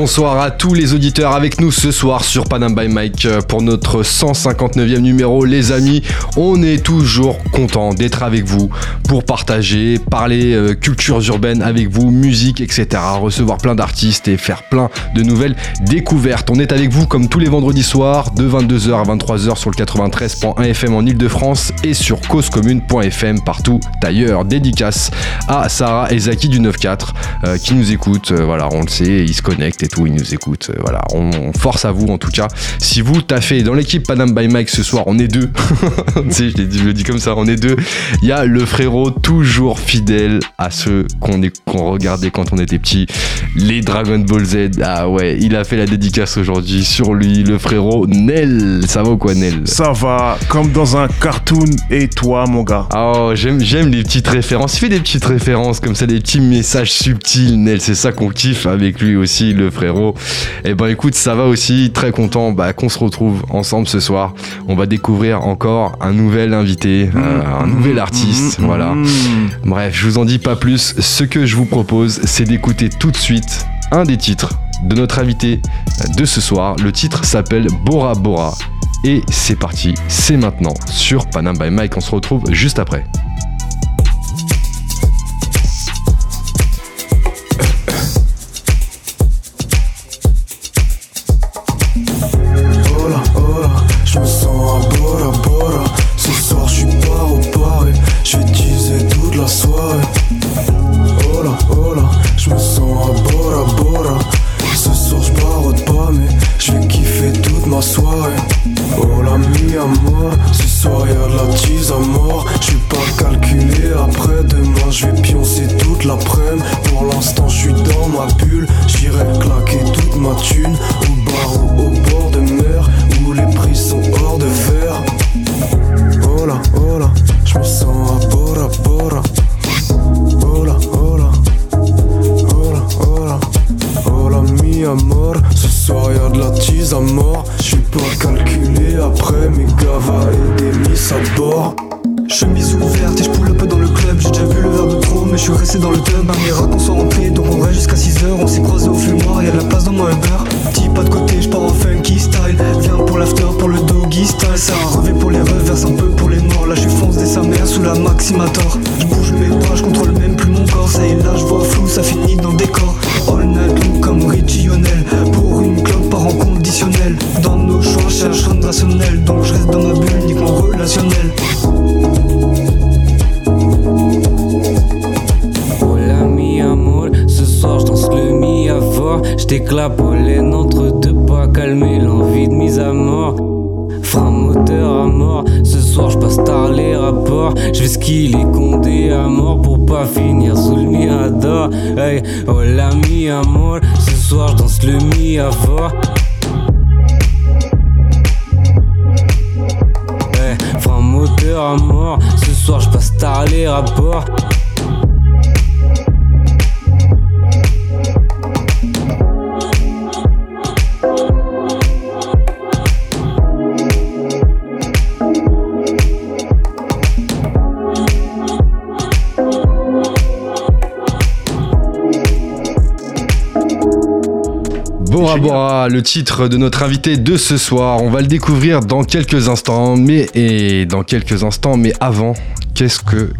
Bonsoir à tous les auditeurs avec nous ce soir sur Panam by Mike euh, pour notre 159e numéro. Les amis, on est toujours content d'être avec vous pour partager, parler euh, cultures urbaines avec vous, musique, etc. Recevoir plein d'artistes et faire plein de nouvelles découvertes. On est avec vous comme tous les vendredis soirs de 22h à 23h sur le 93.1 FM en Ile-de-France et sur causecommune.fm partout ailleurs. Dédicace à Sarah et Zaki du 94 euh, qui nous écoutent. voilà, on le sait, ils se connectent et tout, ils nous écoutent. Euh, voilà, on, force à vous en tout cas. Si vous taffez dans l'équipe Panam by Mike ce soir, on est deux. tu sais, je, le dis comme ça, on est deux. Il y a le frérot toujours fidèle à ceux qu'on qu'on regardait quand on était petit, les Dragon Ball Z. Ah ouais, il a fait la dédicace aujourd'hui sur lui, le frérot Nel. Ça va ou quoi, Nel? Ça va, comme dans un cartoon. Et toi, mon gars? Oh, j'aime, j'aime les petites références. Il fait des petites références comme ça, des petits messages subtils, Nel. C'est ça qu'on kiffe avec lui aussi, le frérot. Et eh ben écoute, ça va aussi, très content bah, qu'on se retrouve ensemble ce soir. On va découvrir encore un nouvel invité, euh, un nouvel artiste, voilà. Bref, je vous en dis pas plus. Ce que je vous propose, c'est d'écouter tout de suite un des titres de notre invité de ce soir. Le titre s'appelle Bora Bora. Et c'est parti, c'est maintenant sur Panam by Mike. On se retrouve juste après. Le titre de notre invité de ce soir. On va le découvrir dans quelques instants, mais et dans quelques instants, mais avant, qu'est-ce que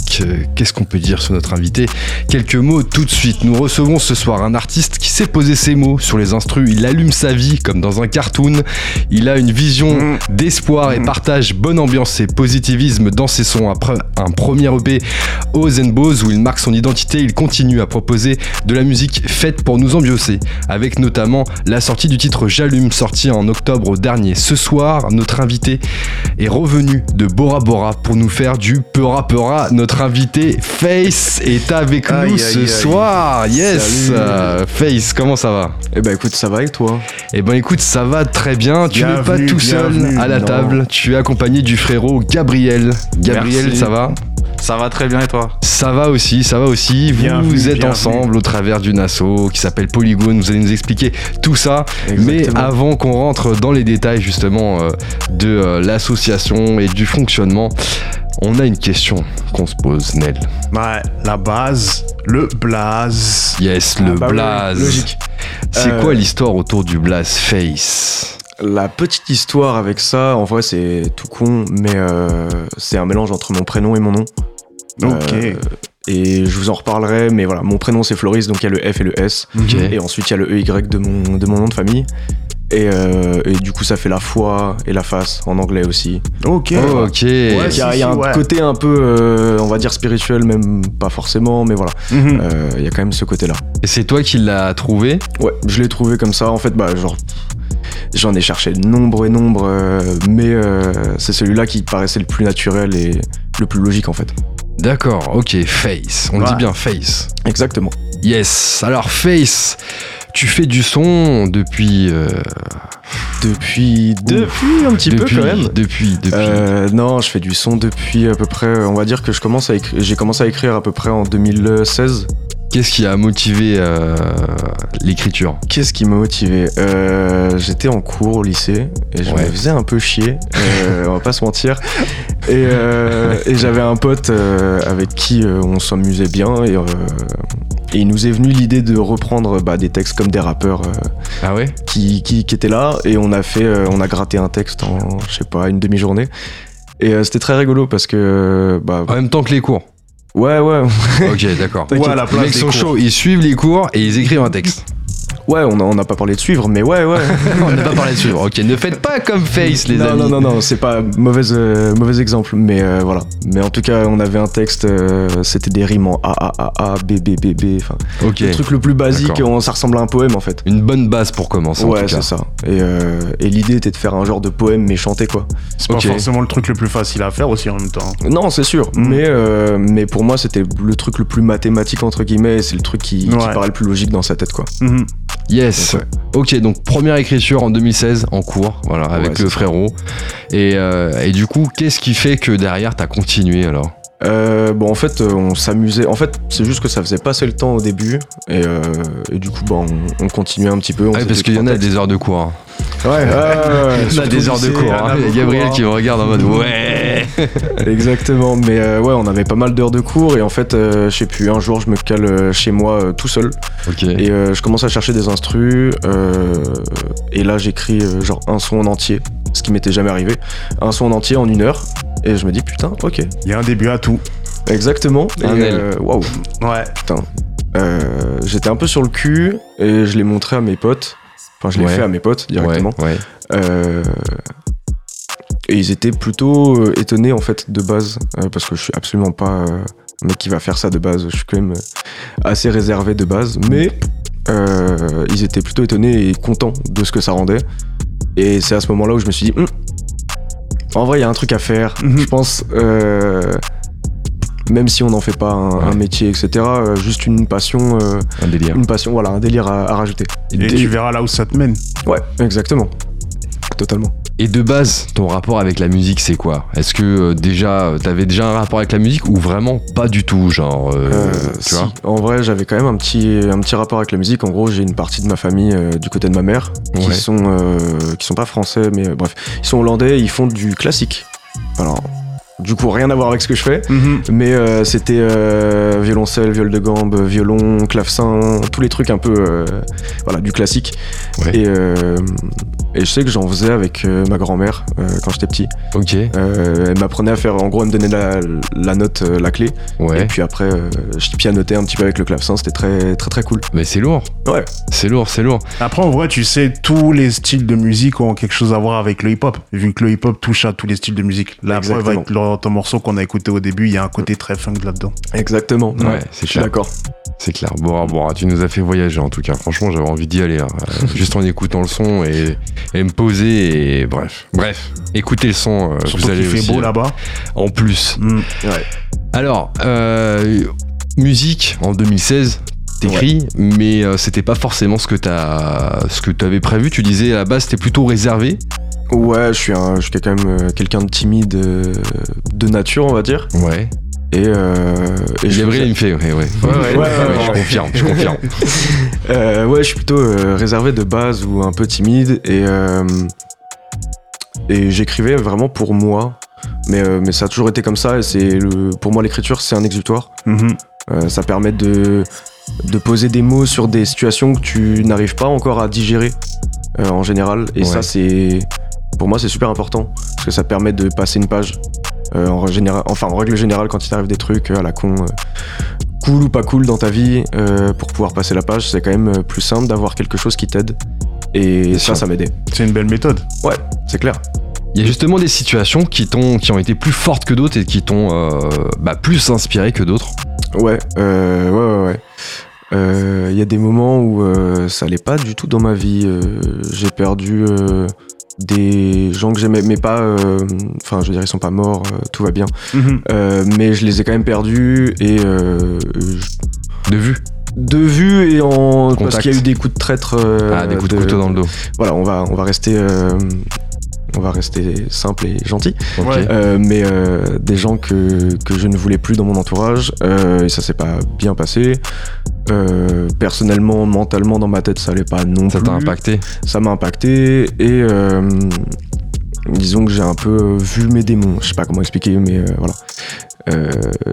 qu'est-ce qu'on peut dire sur notre invité? Quelques mots tout de suite. Nous recevons ce soir un artiste qui sait poser ses mots sur les instrus. Il allume sa vie comme dans un cartoon. Il a une vision mm. d'espoir et mm. partage bonne ambiance et positivisme dans ses sons. Après un premier EP aux Zenbos où il marque son identité, il continue à proposer de la musique faite pour nous ambiancer, avec notamment la sortie du titre J'allume sorti en octobre dernier. Ce soir, notre invité est revenu de Bora Bora pour nous faire du Peura Notre invité Face est avec nous ce soir. Yes. Face, comment ça va? Eh ben écoute, ça va avec toi? Eh ben écoute, ça va très bien. Tu n'es pas tout seul à la table. Tu es accompagné du frérot Gabriel. Gabriel, ça va? Ça va très bien et toi Ça va aussi, ça va aussi. Vous, êtes ensemble au travers d'une asso qui s'appelle Polygone. Vous allez nous expliquer tout ça. Mais avant qu'on rentre dans les détails justement euh, de euh, l'association et du fonctionnement, on a une question qu'on se pose, Nel. Ouais, la base, le blaze. Yes, Ah le bah oui, blaze. logique. C'est Euh, quoi l'histoire autour du blaze face? La petite histoire avec ça, en vrai, c'est tout con, mais euh, c'est un mélange entre mon prénom et mon nom. Ok. Euh, et je vous en reparlerai, mais voilà, mon prénom c'est Floris, donc il y a le F et le S. Ok. Et ensuite il y a le EY de mon, de mon nom de famille. Et, euh, et du coup, ça fait la foi et la face en anglais aussi. Ok. Oh, ok. il y a, si, il y a un ouais. côté un peu, euh, on va dire spirituel, même pas forcément, mais voilà. Mhm. Euh, Il y a quand même ce côté-là. Et c'est toi qui l'as trouvé? Ouais, je l'ai trouvé comme ça. En fait, bah, genre, j'en ai cherché nombre et nombre, euh, mais euh, c'est celui-là qui paraissait le plus naturel et le plus logique en fait. D'accord, ok, face. On Ouais. dit bien face. Exactement. Yes. Alors, face, tu fais du son depuis. euh, Depuis, depuis un petit depuis, peu quand même. Depuis, depuis. Euh, non, je fais du son depuis à peu près. On va dire que je commence à écrire. J'ai commencé à écrire à peu près en 2016. Qu'est-ce qui a motivé euh, l'écriture Qu'est-ce qui m'a motivé? Euh, J'étais en cours au lycée et je Ouais. me faisais un peu chier, euh, on va pas se mentir. Et, euh, et j'avais un pote euh, avec qui euh, on s'amusait bien et, euh, et il nous est venu l'idée de reprendre bah, des textes comme des rappeurs euh, Ah ouais? qui, qui, qui étaient là et on a fait, euh, on a gratté un texte en je sais pas une demi-journée. Et euh, c'était très rigolo parce que bah En même temps que les cours. Ouais ouais Ok, d'accord. T'inquiète. Ouais, à la Les mecs sont cours. chauds, ils suivent les cours et ils écrivent un texte. Ouais on a- on n'a pas parlé de suivre mais ouais ouais. On n'a pas parlé de suivre. Ok, ne faites pas comme Face, les non, amis. Non, non, non, c'est pas mauvaise, euh, mauvais exemple, mais euh, voilà. Mais en tout cas, on avait un texte, euh, c'était des rimes en A, A, A, A, B, B, B, B, enfin, Ok. le truc le plus basique, on- ça ressemble à un poème en fait. Une bonne base pour commencer. en ouais, c'est ça. Et, euh, et l'idée était de faire un genre de poème, mais chanté quoi. C'est pas forcément le truc le plus facile à faire aussi en même temps. Non, c'est sûr, Mm. mais, euh, mais pour moi, c'était le truc le plus mathématique, entre guillemets, et c'est le truc qui, qui Ouais. paraît le plus logique dans sa tête quoi. Mhm. Yes. Donc, Ok, donc première écriture en 2016 en cours, voilà, avec Ouais, le frérot. Et, euh, et du coup, qu'est-ce qui fait que derrière t'as continué alors? Euh, bon, en fait, euh, on s'amusait. En fait, c'est juste que ça faisait passer le temps au début, et, euh, et du coup, bah, on, on continuait un petit peu. on Ah, faisait Parce qu'il y en a des heures de cours. hein. Ouais, ouais, ouais, ouais. On a des heures de cours. hein. Gabriel qui me regarde en mode ouais. Exactement, mais euh, ouais, on avait pas mal d'heures de cours et en fait, euh, je sais plus, un jour je me cale euh, chez moi euh, tout seul Ok. et euh, je commence à chercher des instrus euh, et là j'écris euh, genre un son en entier, ce qui m'était jamais arrivé, un son en entier en une heure et je me dis putain, ok, Il y a un début à tout. exactement. Euh, Waouh, Ouais. putain. Euh, J'étais un peu sur le cul et je l'ai montré à mes potes. Enfin, je l'ai Ouais. fait à mes potes directement. Ouais, ouais. Euh, et ils étaient plutôt euh, étonnés en fait de base euh, parce que je suis absolument pas euh, un mec qui va faire ça de base. Je suis quand même euh, assez réservé de base, mais euh, ils étaient plutôt étonnés et contents de ce que ça rendait. Et c'est à ce moment-là où je me suis dit, Hum, en vrai, il y a un truc à faire. Mhm. Je pense, euh, même si on n'en fait pas un, métier, etc., euh, juste une passion, euh, Un délire. une passion, voilà, un délire à, à rajouter. Et de- tu verras là où ça te mène. Ouais, exactement, totalement. Et de base, ton rapport avec la musique, c'est quoi? Est-ce que euh, déjà, euh, t'avais déjà un rapport avec la musique ou vraiment pas du tout, genre, euh, Euh, tu si. vois En vrai, j'avais quand même un petit, un petit rapport avec la musique. En gros, j'ai une partie de ma famille du côté de ma mère Ouais. qui sont, qui sont pas français, mais bref, ils sont hollandais. Ils font du classique. Alors, du coup, rien à voir avec ce que je fais, Mhm. mais c'était violoncelle, viol de gambe, violon, clavecin, tous les trucs un peu, voilà, du classique. Ouais. Et, euh, et je sais que j'en faisais avec euh, ma grand-mère euh, quand j'étais petit. Ok, Euh, elle m'apprenait à faire, en gros, elle me donnait la, la note, euh, la clé. Et ouais. puis après, euh, je pianotais un petit peu avec le clavecin, c'était très très très cool. Mais c'est lourd. Ouais. C'est lourd, c'est lourd. Après, en vrai, tu sais, tous les styles de musique ont quelque chose à voir avec le hip-hop, vu que le hip-hop touche à tous les styles de musique. La preuve, avec le- ton morceau qu'on a écouté au début, il y a un côté très funk là-dedans. Exactement. Ouais, c'est je suis clair. d'accord. C'est clair. Bora Bora, tu nous as fait voyager en tout cas. Franchement, j'avais envie d'y aller. hein. Juste en écoutant le son et, et me poser et bref. Bref, écoutez le son. euh, Surtout vous allez qu'il fait aussi, beau euh, là-bas. En plus. Mm. Alors, euh, musique en 2016. T'écris, mais euh, c'était pas forcément ce que t'as, ce que t'avais prévu. Tu disais à la base, c'était plutôt réservé. Ouais, je suis, un, je suis quand même quelqu'un de timide de nature, on va dire. Ouais. Et, euh, et je Gabriel, il me fait, ouais, ouais. Ouais, ouais, ouais, ouais, je ouais. confirme, je confirme. Euh, ouais, je suis plutôt euh, réservé de base ou un peu timide et euh, et j'écrivais vraiment pour moi. Mais, euh, mais ça a toujours été comme ça et c'est le, pour moi l'écriture c'est un exutoire. Mhm. Euh, ça permet de, de poser des mots sur des situations que tu n'arrives pas encore à digérer euh, en général. Et Ouais. ça c'est pour moi c'est super important parce que ça permet de passer une page. Euh, en, général, enfin, en règle générale, quand il t'arrive des trucs euh, à la con, euh, cool ou pas cool dans ta vie, euh, pour pouvoir passer la page, c'est quand même plus simple d'avoir quelque chose qui t'aide. Et ça, ça m'aidait. C'est une belle méthode. Ouais, c'est clair. Il y a justement des situations qui, t'ont, qui ont été plus fortes que d'autres et qui t'ont euh, bah, plus inspiré que d'autres. Ouais, euh, ouais, ouais, ouais. Euh, Il y a des moments où euh, ça allait pas du tout dans ma vie. Euh, J'ai perdu euh, des gens que j'aimais, mais pas. euh, Enfin, je veux dire, ils sont pas morts, euh, tout va bien. Mhm. Euh, mais je les ai quand même perdus et euh, je- De vue. de vue et en parce qu'il y a eu des coups de traître. euh, ah, des coups de, couteau dans le dos. Voilà, on va on va rester euh, on va rester simple et gentil. Euh, mais euh, des gens que, que je ne voulais plus dans mon entourage euh, et ça s'est pas bien passé. Personnellement, mentalement, dans ma tête, ça allait pas non Ça plus. t'a impacté? Ça m'a impacté et disons que j'ai un peu vu mes démons. Je sais pas comment expliquer, mais voilà.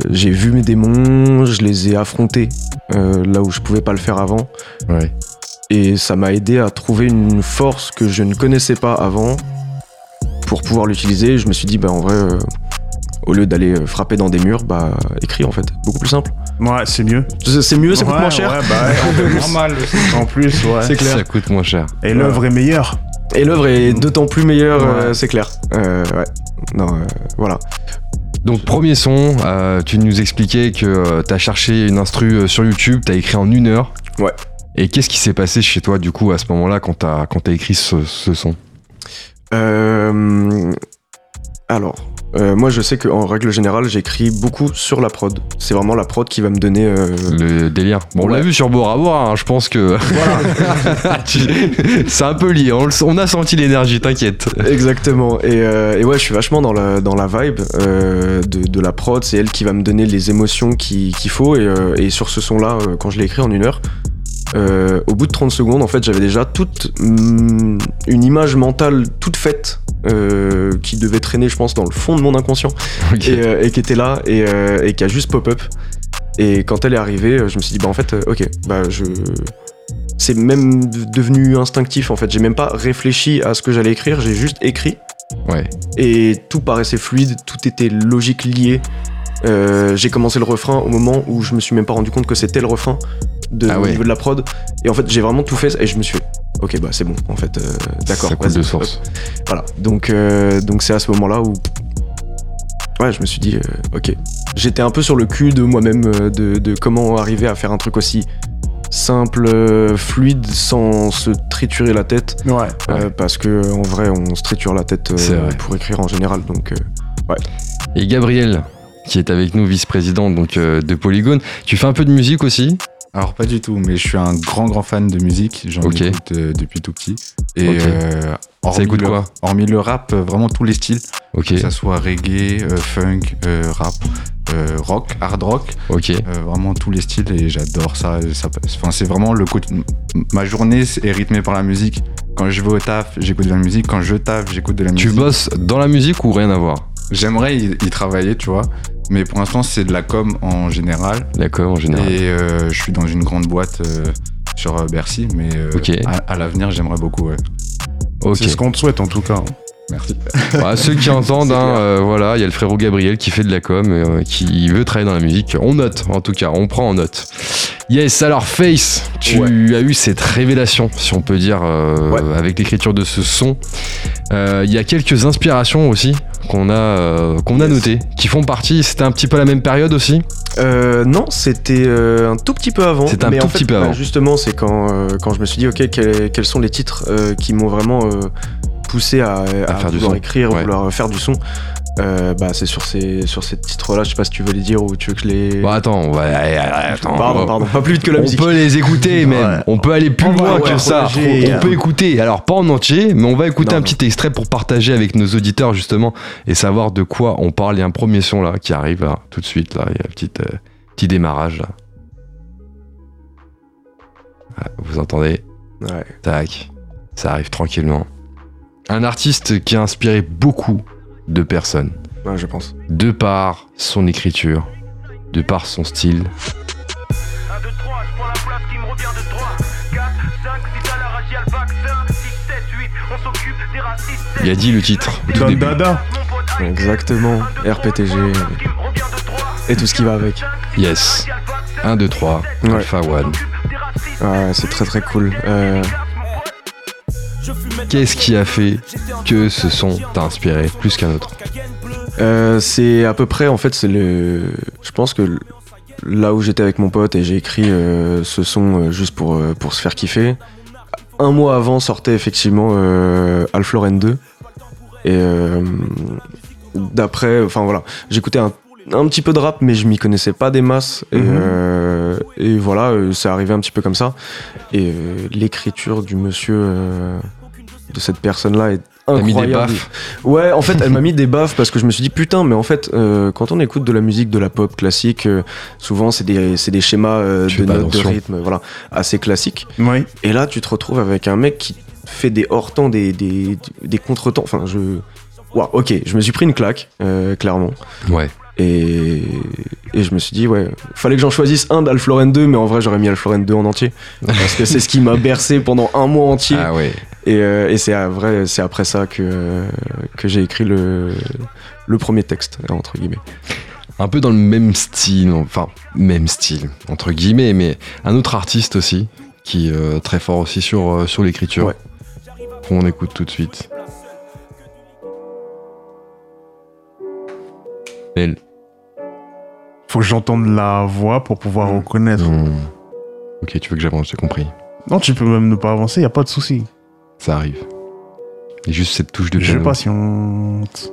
J'ai vu mes démons, je les ai affrontés là où je pouvais pas le faire avant. Ouais. Et ça m'a aidé à trouver une force que je ne connaissais pas avant pour pouvoir l'utiliser. Je me suis dit, bah en vrai, euh, au lieu d'aller euh, frapper dans des murs, bah écris en fait. Beaucoup plus simple. Ouais, c'est mieux. C'est mieux, ça coûte moins cher. Ouais, bah ouais, normal. En plus, ouais. C'est clair. Ça coûte moins cher. Et l'œuvre est meilleure. Et l'œuvre est d'autant plus meilleure, euh, c'est clair. Euh, ouais. Non, euh, voilà. Donc premier son, euh, tu nous expliquais que euh, t'as cherché une instru euh, sur YouTube, t'as écrit en une heure. Ouais. Et qu'est-ce qui s'est passé chez toi du coup à ce moment-là quand t'as quand t'as écrit ce, ce son? Euh, alors, euh, moi je sais qu'en règle générale, j'écris beaucoup sur la prod. C'est vraiment la prod qui va me donner. euh, Le délire. Bon, on l'a vu sur Bora Bora, hein, je pense que Tu- c'est un peu lié. On, a senti l'énergie, t'inquiète. Exactement. Et, euh, et ouais, je suis vachement dans la, dans la vibe de, de la prod. C'est elle qui va me donner les émotions qui- qu'il faut. Et, et sur ce son-là, quand je l'ai écrit en une heure, euh, au bout de 30 secondes, en fait, j'avais déjà toute mm, une image mentale toute faite euh, qui devait traîner, je pense, dans le fond de mon inconscient et, euh, et qui était là et, et qui a juste pop-up. Et quand elle est arrivée, je me suis dit, bah en fait, ok, bah je. C'est même devenu instinctif en fait. J'ai même pas réfléchi à ce que j'allais écrire, j'ai juste écrit Ouais. et tout paraissait fluide, tout était logique lié. Euh, j'ai commencé le refrain au moment où je me suis même pas rendu compte que c'était le refrain de, Ah au ouais. niveau de la prod. Et en fait, j'ai vraiment tout fait et je me suis fait, ok, bah c'est bon, en fait, euh, d'accord. Ça coule vas-y, de hop. source. Voilà. Donc, euh, donc c'est à ce moment-là où, ouais, je me suis dit, euh, ok. J'étais un peu sur le cul de moi-même de, de comment arriver à faire un truc aussi simple, fluide, sans se triturer la tête. Ouais. euh, parce que en vrai, on se triture la tête euh, pour écrire en général. Donc, euh, Et Gabriel, qui est avec nous, vice-président donc euh, de Polygone, tu fais un peu de musique aussi? Alors pas du tout, mais je suis un grand grand fan de musique. J'en écoute euh, depuis tout petit. Et euh, hormis écoute le- quoi Hormis le rap, euh, vraiment tous les styles, que ça soit reggae, euh, funk, rap, rock, hard rock, vraiment tous les styles et j'adore ça. ça c'est vraiment le côté- ma journée est rythmée par la musique. Quand je vais au taf, j'écoute de la musique. Quand je taffe, j'écoute de la Tu musique. bosses dans la musique ou rien à voir? J'aimerais y, y travailler, tu vois. Mais pour l'instant, c'est de la com en général. D'accord, en général. Et euh, je suis dans une grande boîte euh, sur euh, Bercy, mais euh, à, à l'avenir, j'aimerais beaucoup. Ouais. C'est ce qu'on te souhaite en tout cas. Merci. Voilà, ceux qui entendent, hein, euh, voilà, il y a le frérot Gabriel qui fait de la com, euh, qui veut travailler dans la musique. On note, en tout cas, on prend en note. Yes, alors Face, tu Ouais. as eu cette révélation, si on peut dire, euh, Ouais. avec l'écriture de ce son. Euh, Il y a quelques inspirations aussi qu'on a, notées, qui font partie. C'était un petit peu la même période aussi? Euh, non, c'était un tout petit peu avant. C'était un mais tout en fait, petit peu bah, avant. Justement, c'est quand, quand je me suis dit, ok, quels, quels sont les titres qui m'ont vraiment poussé à, à faire du vouloir son. écrire, Ouais. vouloir faire du son. Euh, bah, c'est sur ces, sur ces titres-là, je sais pas si tu veux les dire ou tu veux que je les. Bon, attends, on va. allez, allez, attends, pardon, on pardon, pas plus vite que la on musique. peut les écouter même, Ouais. on peut aller plus On va, loin ouais, que ça. On peut écouter, alors pas en entier, mais on va écouter Non, un non. petit extrait pour partager avec nos auditeurs justement et savoir de quoi on parle. Il y a un premier son là qui arrive là, tout de suite là, il y a un petit, euh, petit démarrage là. Ah, Vous entendez? Ouais. Tac, ça arrive tranquillement. Un artiste qui a inspiré beaucoup de personnes, Ouais, je pense. de par son écriture, de par son style. 1, 2, 3, je prends la place qui me revient de droit 4, 5, 6 à la rage, y'a le vaccin 6, 7, 8, on s'occupe des racistes Il a dit le titre Don. Dada. Exactement. RPTG et tout ce qui va avec. Yes. 1, 2, 3, Ouais. Alpha One. Ouais, c'est très très cool. Euh, Qu'est-ce qui a fait que ce son t'a inspiré plus qu'un autre euh, c'est à peu près, en fait, c'est le. Je pense que là où j'étais avec mon pote et j'ai écrit euh, ce son euh, juste pour, pour se faire kiffer, un mois avant sortait effectivement euh, Alfloren 2. Et d'après, enfin voilà, j'écoutais un, un petit peu de rap, mais je m'y connaissais pas des masses. Et, Mhm. euh, et voilà, euh, c'est arrivé un petit peu comme ça. Et euh, l'écriture du monsieur, de cette personne-là est T'as mis incroyable. des baffes Ouais, en fait, elle m'a mis des baffes parce que je me suis dit putain, mais en fait, euh, quand on écoute de la musique, de la pop classique, euh, souvent c'est des, c'est des schémas euh, de notes, de rythme, voilà, assez classiques. Oui. Et là, tu te retrouves avec un mec qui fait des hors-temps, des, des, des contre-temps. Enfin, je. Waouh, ok, je me suis pris une claque, euh, clairement. Ouais. Et, et je me suis dit, ouais, fallait que j'en choisisse un d'Alfloren 2, mais en vrai, j'aurais mis Alfloren 2 en entier. Parce que c'est ce qui m'a bercé pendant un mois entier. Ah ouais. Et, euh, et c'est vrai, c'est après ça que, que j'ai écrit le, le premier texte, entre guillemets. Un peu dans le même style, enfin, même style, entre guillemets, mais un autre artiste aussi, qui est euh, très fort aussi sur, euh, sur l'écriture. Ouais. On écoute tout de suite. Elle. Faut que j'entende la voix pour pouvoir Mm. reconnaître. Hmm. Ok, tu veux que j'avance, j'ai compris. Non, tu peux même ne pas avancer, y a pas de souci. Ça arrive. Et juste cette touche de Je piano. patiente.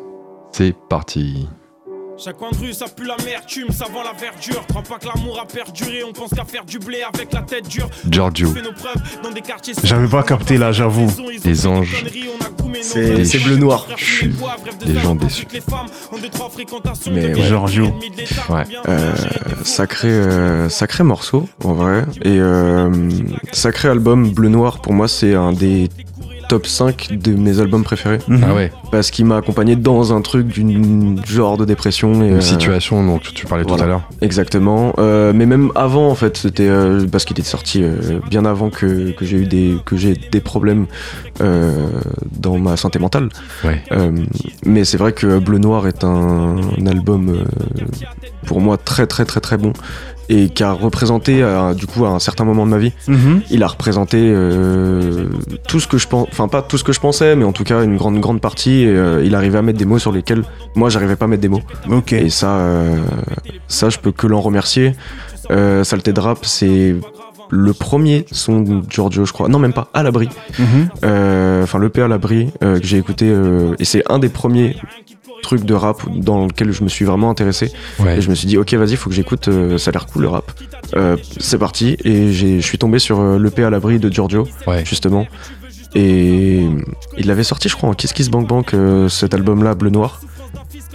C'est parti. Chaque coin de rue, ça pue l'amertume, ça vend la verdure. Crois pas que l'amour a perduré, on pense qu'à faire du blé avec la tête dure. Giorgio. On fait nos preuves dans des quartiers J'avais pas capté là, j'avoue. Les anges. C'est- Des c'est bleu noir. chus. Des gens déçus. Mais ouais. Giorgio. Ouais. Euh, sacré, euh, sacré morceau, en vrai. Et euh, sacré album Bleu Noir, pour moi, c'est un des top 5 de mes albums préférés. Mhm. Ah ouais, Parce qu'il m'a accompagné dans un truc d'une genre de dépression. Et, une euh, situation dont tu parlais tout à l'heure. Exactement. Euh, mais même avant, en fait, c'était euh, parce qu'il était sorti euh, bien avant que, que j'ai eu des que j'ai des problèmes euh, dans ma santé mentale. Ouais. Euh, mais c'est vrai que Bleu Noir est un, un album euh, pour moi très très très très bon et qui a représenté euh, du coup à un certain moment de ma vie. Mhm. Il a représenté euh, tout ce que je pense, enfin pas tout ce que je pensais, mais en tout cas une grande grande partie. Et, euh, il arrivait à mettre des mots sur lesquels moi j'arrivais pas à mettre des mots. Ok. Et ça, ça, je peux que l'en remercier. Saleté de rap, c'est le premier son de Giorgio, je crois. Non, même pas, à l'abri. Mhm. Enfin, l'EP à l'abri que j'ai écouté. et c'est un des premiers trucs de rap dans lequel je me suis vraiment intéressé. Ouais. Et je me suis dit, ok, vas-y, faut que j'écoute. euh, ça a l'air cool le rap. Euh, c'est parti. Et j'ai- je suis tombé sur euh, l'EP à l'abri de Giorgio, Ouais. justement. Et il l'avait sorti, je crois, en Kiss Kiss Bank Bank, euh, cet album-là, Bleu Noir.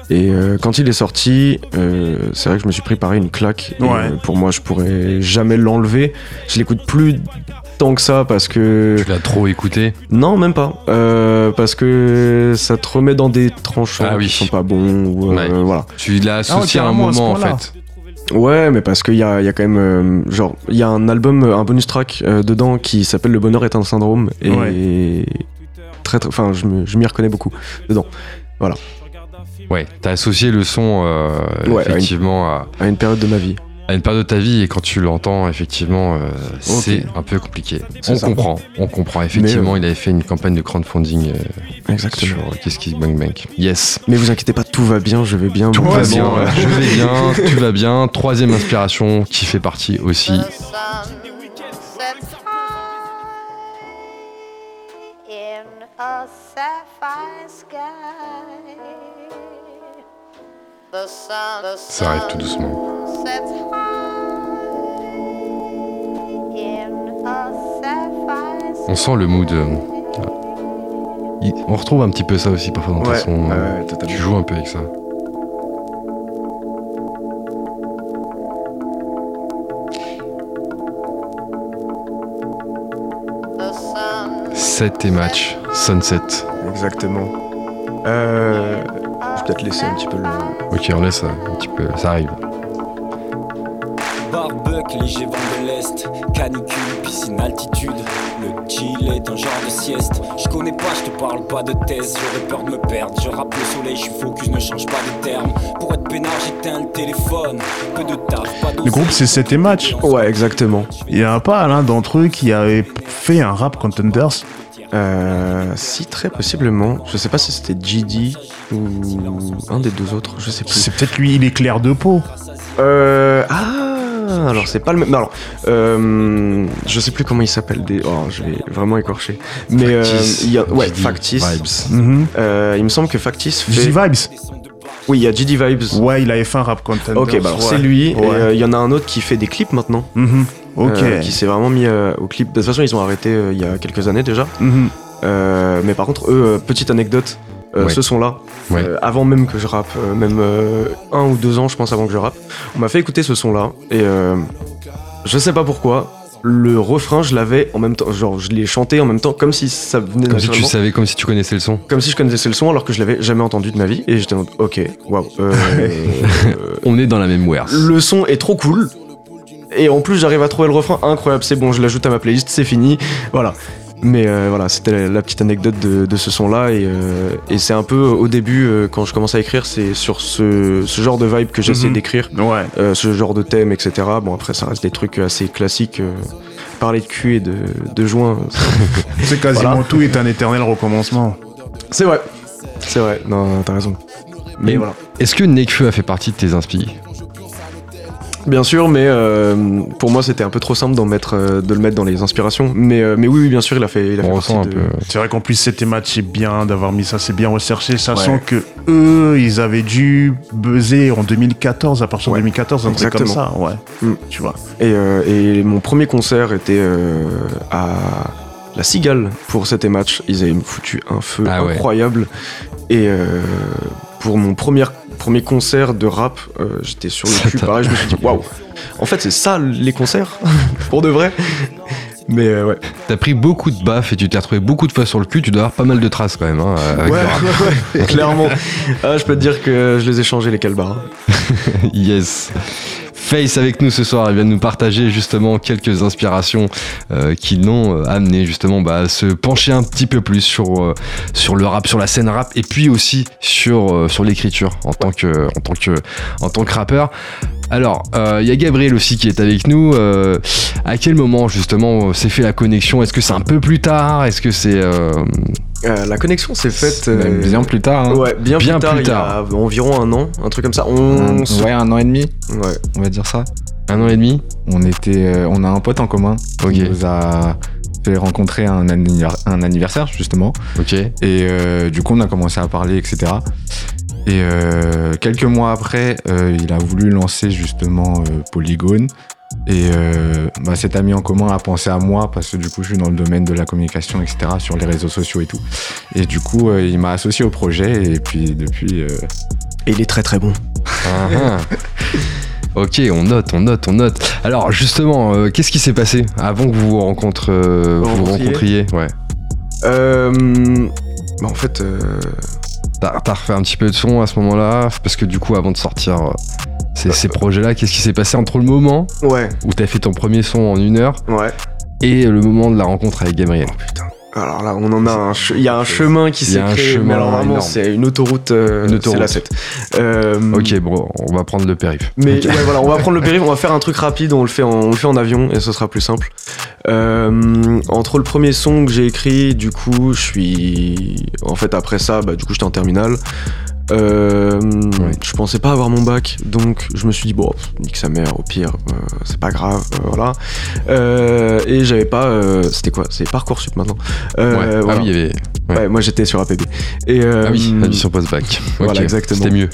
Et euh, quand il est sorti, euh, c'est vrai que je me suis pris pareil une claque. Ouais. euh, pour moi, je pourrais jamais l'enlever. Je l'écoute plus tant que ça parce que. Tu l'as trop écouté. Non, même pas. Euh, parce que ça te remet dans des tranchants Ah oui. qui sont pas bons. Ou, euh. Voilà. Tu l'as associé à un carrément, à ce moment en fait. Ouais, mais parce qu'il y a, il y a quand même. euh, genre, il y a un album, un bonus track euh, dedans qui s'appelle Le bonheur est un syndrome. Et. Ouais. Très, très. Enfin, je m'y reconnais beaucoup dedans. Ouais, t'as associé le son euh, Ouais, à une- effectivement à, À une période de ma vie. À une période de ta vie et quand tu l'entends effectivement euh, c'est un peu compliqué. On ça. comprend, on comprend. Effectivement, il avait fait une campagne de crowdfunding euh, Exactement. sur euh, Kiss Kiss Bang Bang. Yes. Mais vous inquiétez pas, tout va bien, je vais bien. Tout va bien, euh, je vais bien, tu vas bien. Troisième inspiration qui fait partie aussi. The sun sets high in a sapphire sky. Ça arrive tout doucement. On sent le mood. euh, On retrouve un petit peu ça aussi parfois dans tes Ouais, sons. ouais, euh, ouais. Tu joues un peu avec ça. Set et match, Sunset. Exactement. Euh, peut-être laisser un petit peu le. Ok, on laisse un petit peu, ça arrive. Barbecue, léger vent de l'Est, canicule, piscine, altitude. Le chill est un genre de sieste. Je connais pas, je te parle pas de thèse. J'aurais peur de me perdre. Je rappe le soleil, je suis focus, ne change pas de terme. Pour être peinard, j'éteins le téléphone. Peu de taf, pas Le groupe, c'est 7 et match. Ouais, exactement. Il y a pas l'un d'entre eux qui avait fait un rap contenders. Euh, si, très possiblement. Je sais pas si c'était GD ou un des deux autres, je sais plus. C'est peut-être lui, il est clair de peau. Euh, ah, alors c'est pas le même. non, alors, euh, je sais plus comment il s'appelle. Des... Oh, je vais vraiment écorcher. Mais euh, il y a, ouais, GD Factice. Vibes. Mhm. Euh, il me semble que Factice fait. GD Vibes. Oui, il y a GD Vibes. Ouais, il fait un rap contenders. Ok, bah alors ouais. c'est lui. Ouais. euh, il y en a un autre qui fait des clips maintenant. Mhm. Ok. Euh, qui s'est vraiment mis euh, au clip. De toute façon, ils ont arrêté euh, il y a quelques années déjà. Mhm. Mais par contre, eux, petite anecdote, Ouais. ce son-là, Ouais. avant même que je rappe, même un ou deux ans, je pense, avant que je rappe, on m'a fait écouter ce son-là. Et je sais pas pourquoi, le refrain, je l'avais en même temps, genre, je l'ai chanté en même temps, comme si ça venait Comme si tu savais, comme si tu connaissais le son. Comme si je connaissais le son alors que je l'avais jamais entendu de ma vie. Et j'étais en mode, ok, waouh. On est dans la même wares. le son est trop cool. Et en plus, j'arrive à trouver le refrain incroyable. C'est bon, je l'ajoute à ma playlist, c'est fini. Voilà. Mais euh, voilà, c'était la, la petite anecdote de, de ce son-là. Et, euh, et c'est un peu au début, euh, quand je commence à écrire, c'est sur ce, ce genre de vibe que j'essaie Mhm. d'écrire. Ouais. Euh, ce genre de thème, etc. Bon, après, ça reste des trucs assez classiques. euh, parler de cul et de, de joint. C'est quasiment Voilà. tout est un éternel recommencement. C'est vrai. C'est vrai. Non, t'as raison. Mais voilà. Est-ce que Nekfeu a fait partie de tes inspi Bien sûr, mais euh, pour moi c'était un peu trop simple d'en mettre, euh, de le mettre dans les inspirations. Mais, euh, mais oui, oui, bien sûr, il a fait, il a fait On ressent un de- peu. C'est vrai qu'en plus, c'était match, c'est bien d'avoir mis ça, c'est bien recherché, sachant Ouais. que eux, ils avaient dû buzzer en 2014, à partir Ouais. de 2014, un truc comme ça, ouais. Mm. Tu vois. Et, euh, et mon premier concert était euh, à la Cigale pour cet match. Ils avaient foutu un feu Ah ouais. incroyable. Et euh, pour mon premier, premier concert de rap, euh, j'étais sur le cul. Pareil, je me suis dit, waouh, en fait, c'est ça les concerts, pour de vrai. Mais euh, ouais. T'as pris beaucoup de baffes et tu t'es retrouvé beaucoup de fois sur le cul. Tu dois avoir pas mal de traces quand même. Hein, Ouais, ouais, ouais, clairement. Ah, je peux te dire que je les ai changés, les calbars. yes. Face avec nous ce soir, elle vient de nous partager justement quelques inspirations euh, qui l'ont euh, amené justement bah, à se pencher un petit peu plus sur, euh, sur le rap, sur la scène rap et puis aussi sur, sur l'écriture en, tant que, en, en tant que rappeur. Alors, il y a Gabriel aussi qui est avec nous. À quel moment justement s'est fait la connexion? Est-ce que c'est un peu plus tard? Est-ce que c'est... Euh, la connexion s'est faite. Euh, bien plus tard. hein. Ouais, bien, Bien plus tard, plus il y a environ un an, un truc comme ça. On Un- ouais, un an et demi, ouais. on va dire ça. un an et demi On était, euh, on a un pote en commun Ok. qui nous a fait rencontrer un, anniver- un anniversaire justement. Ok. Et du coup, on a commencé à parler, etc. Et quelques mois après, il a voulu lancer justement Polygone. Et euh, bah, cet ami en commun a pensé à moi parce que du coup, je suis dans le domaine de la communication, etc., sur les réseaux sociaux et tout. Et du coup, euh, il m'a associé au projet. Et puis, depuis, euh, Et il est très très bon. Ah, ah. Ok, on note, on note, on note. Alors justement, euh, qu'est-ce qui s'est passé avant que vous vous rencontre, euh, Vous rencontriez rencontriez? Ouais. Euh, bah en fait, euh, T'as refait un petit peu de son à ce moment-là, parce que du coup, avant de sortir euh, ces, ces projets-là, qu'est-ce qui s'est passé entre le moment ouais, où t'as fait ton premier son en une heure ouais. et le moment de la rencontre avec Gabriel? Putain. Alors là, on en a un. Il y a un chemin qui s'est créé. mais alors vraiment, c'est une autoroute. euh, Une autoroute. C'est la 7. Euh, Ok, bon, on va prendre le périph. Mais ouais, voilà, on va prendre le périph', on va faire un truc rapide, on le fait en, on le fait en avion et ce sera plus simple. Euh, entre le premier son que j'ai écrit, du coup, je suis. En fait, après ça, bah, du coup, j'étais en terminale. Euh, Je pensais pas avoir mon bac, donc je me suis dit, bon, nique sa mère, au pire, euh, c'est pas grave, euh, voilà. Et j'avais pas. euh, C'était quoi C'est Parcoursup maintenant. Ouais. voilà. Ah oui, il y avait. ouais. Ouais, moi j'étais sur APB. Et, Ah oui, admission post-bac. voilà, exactement. C'était mieux.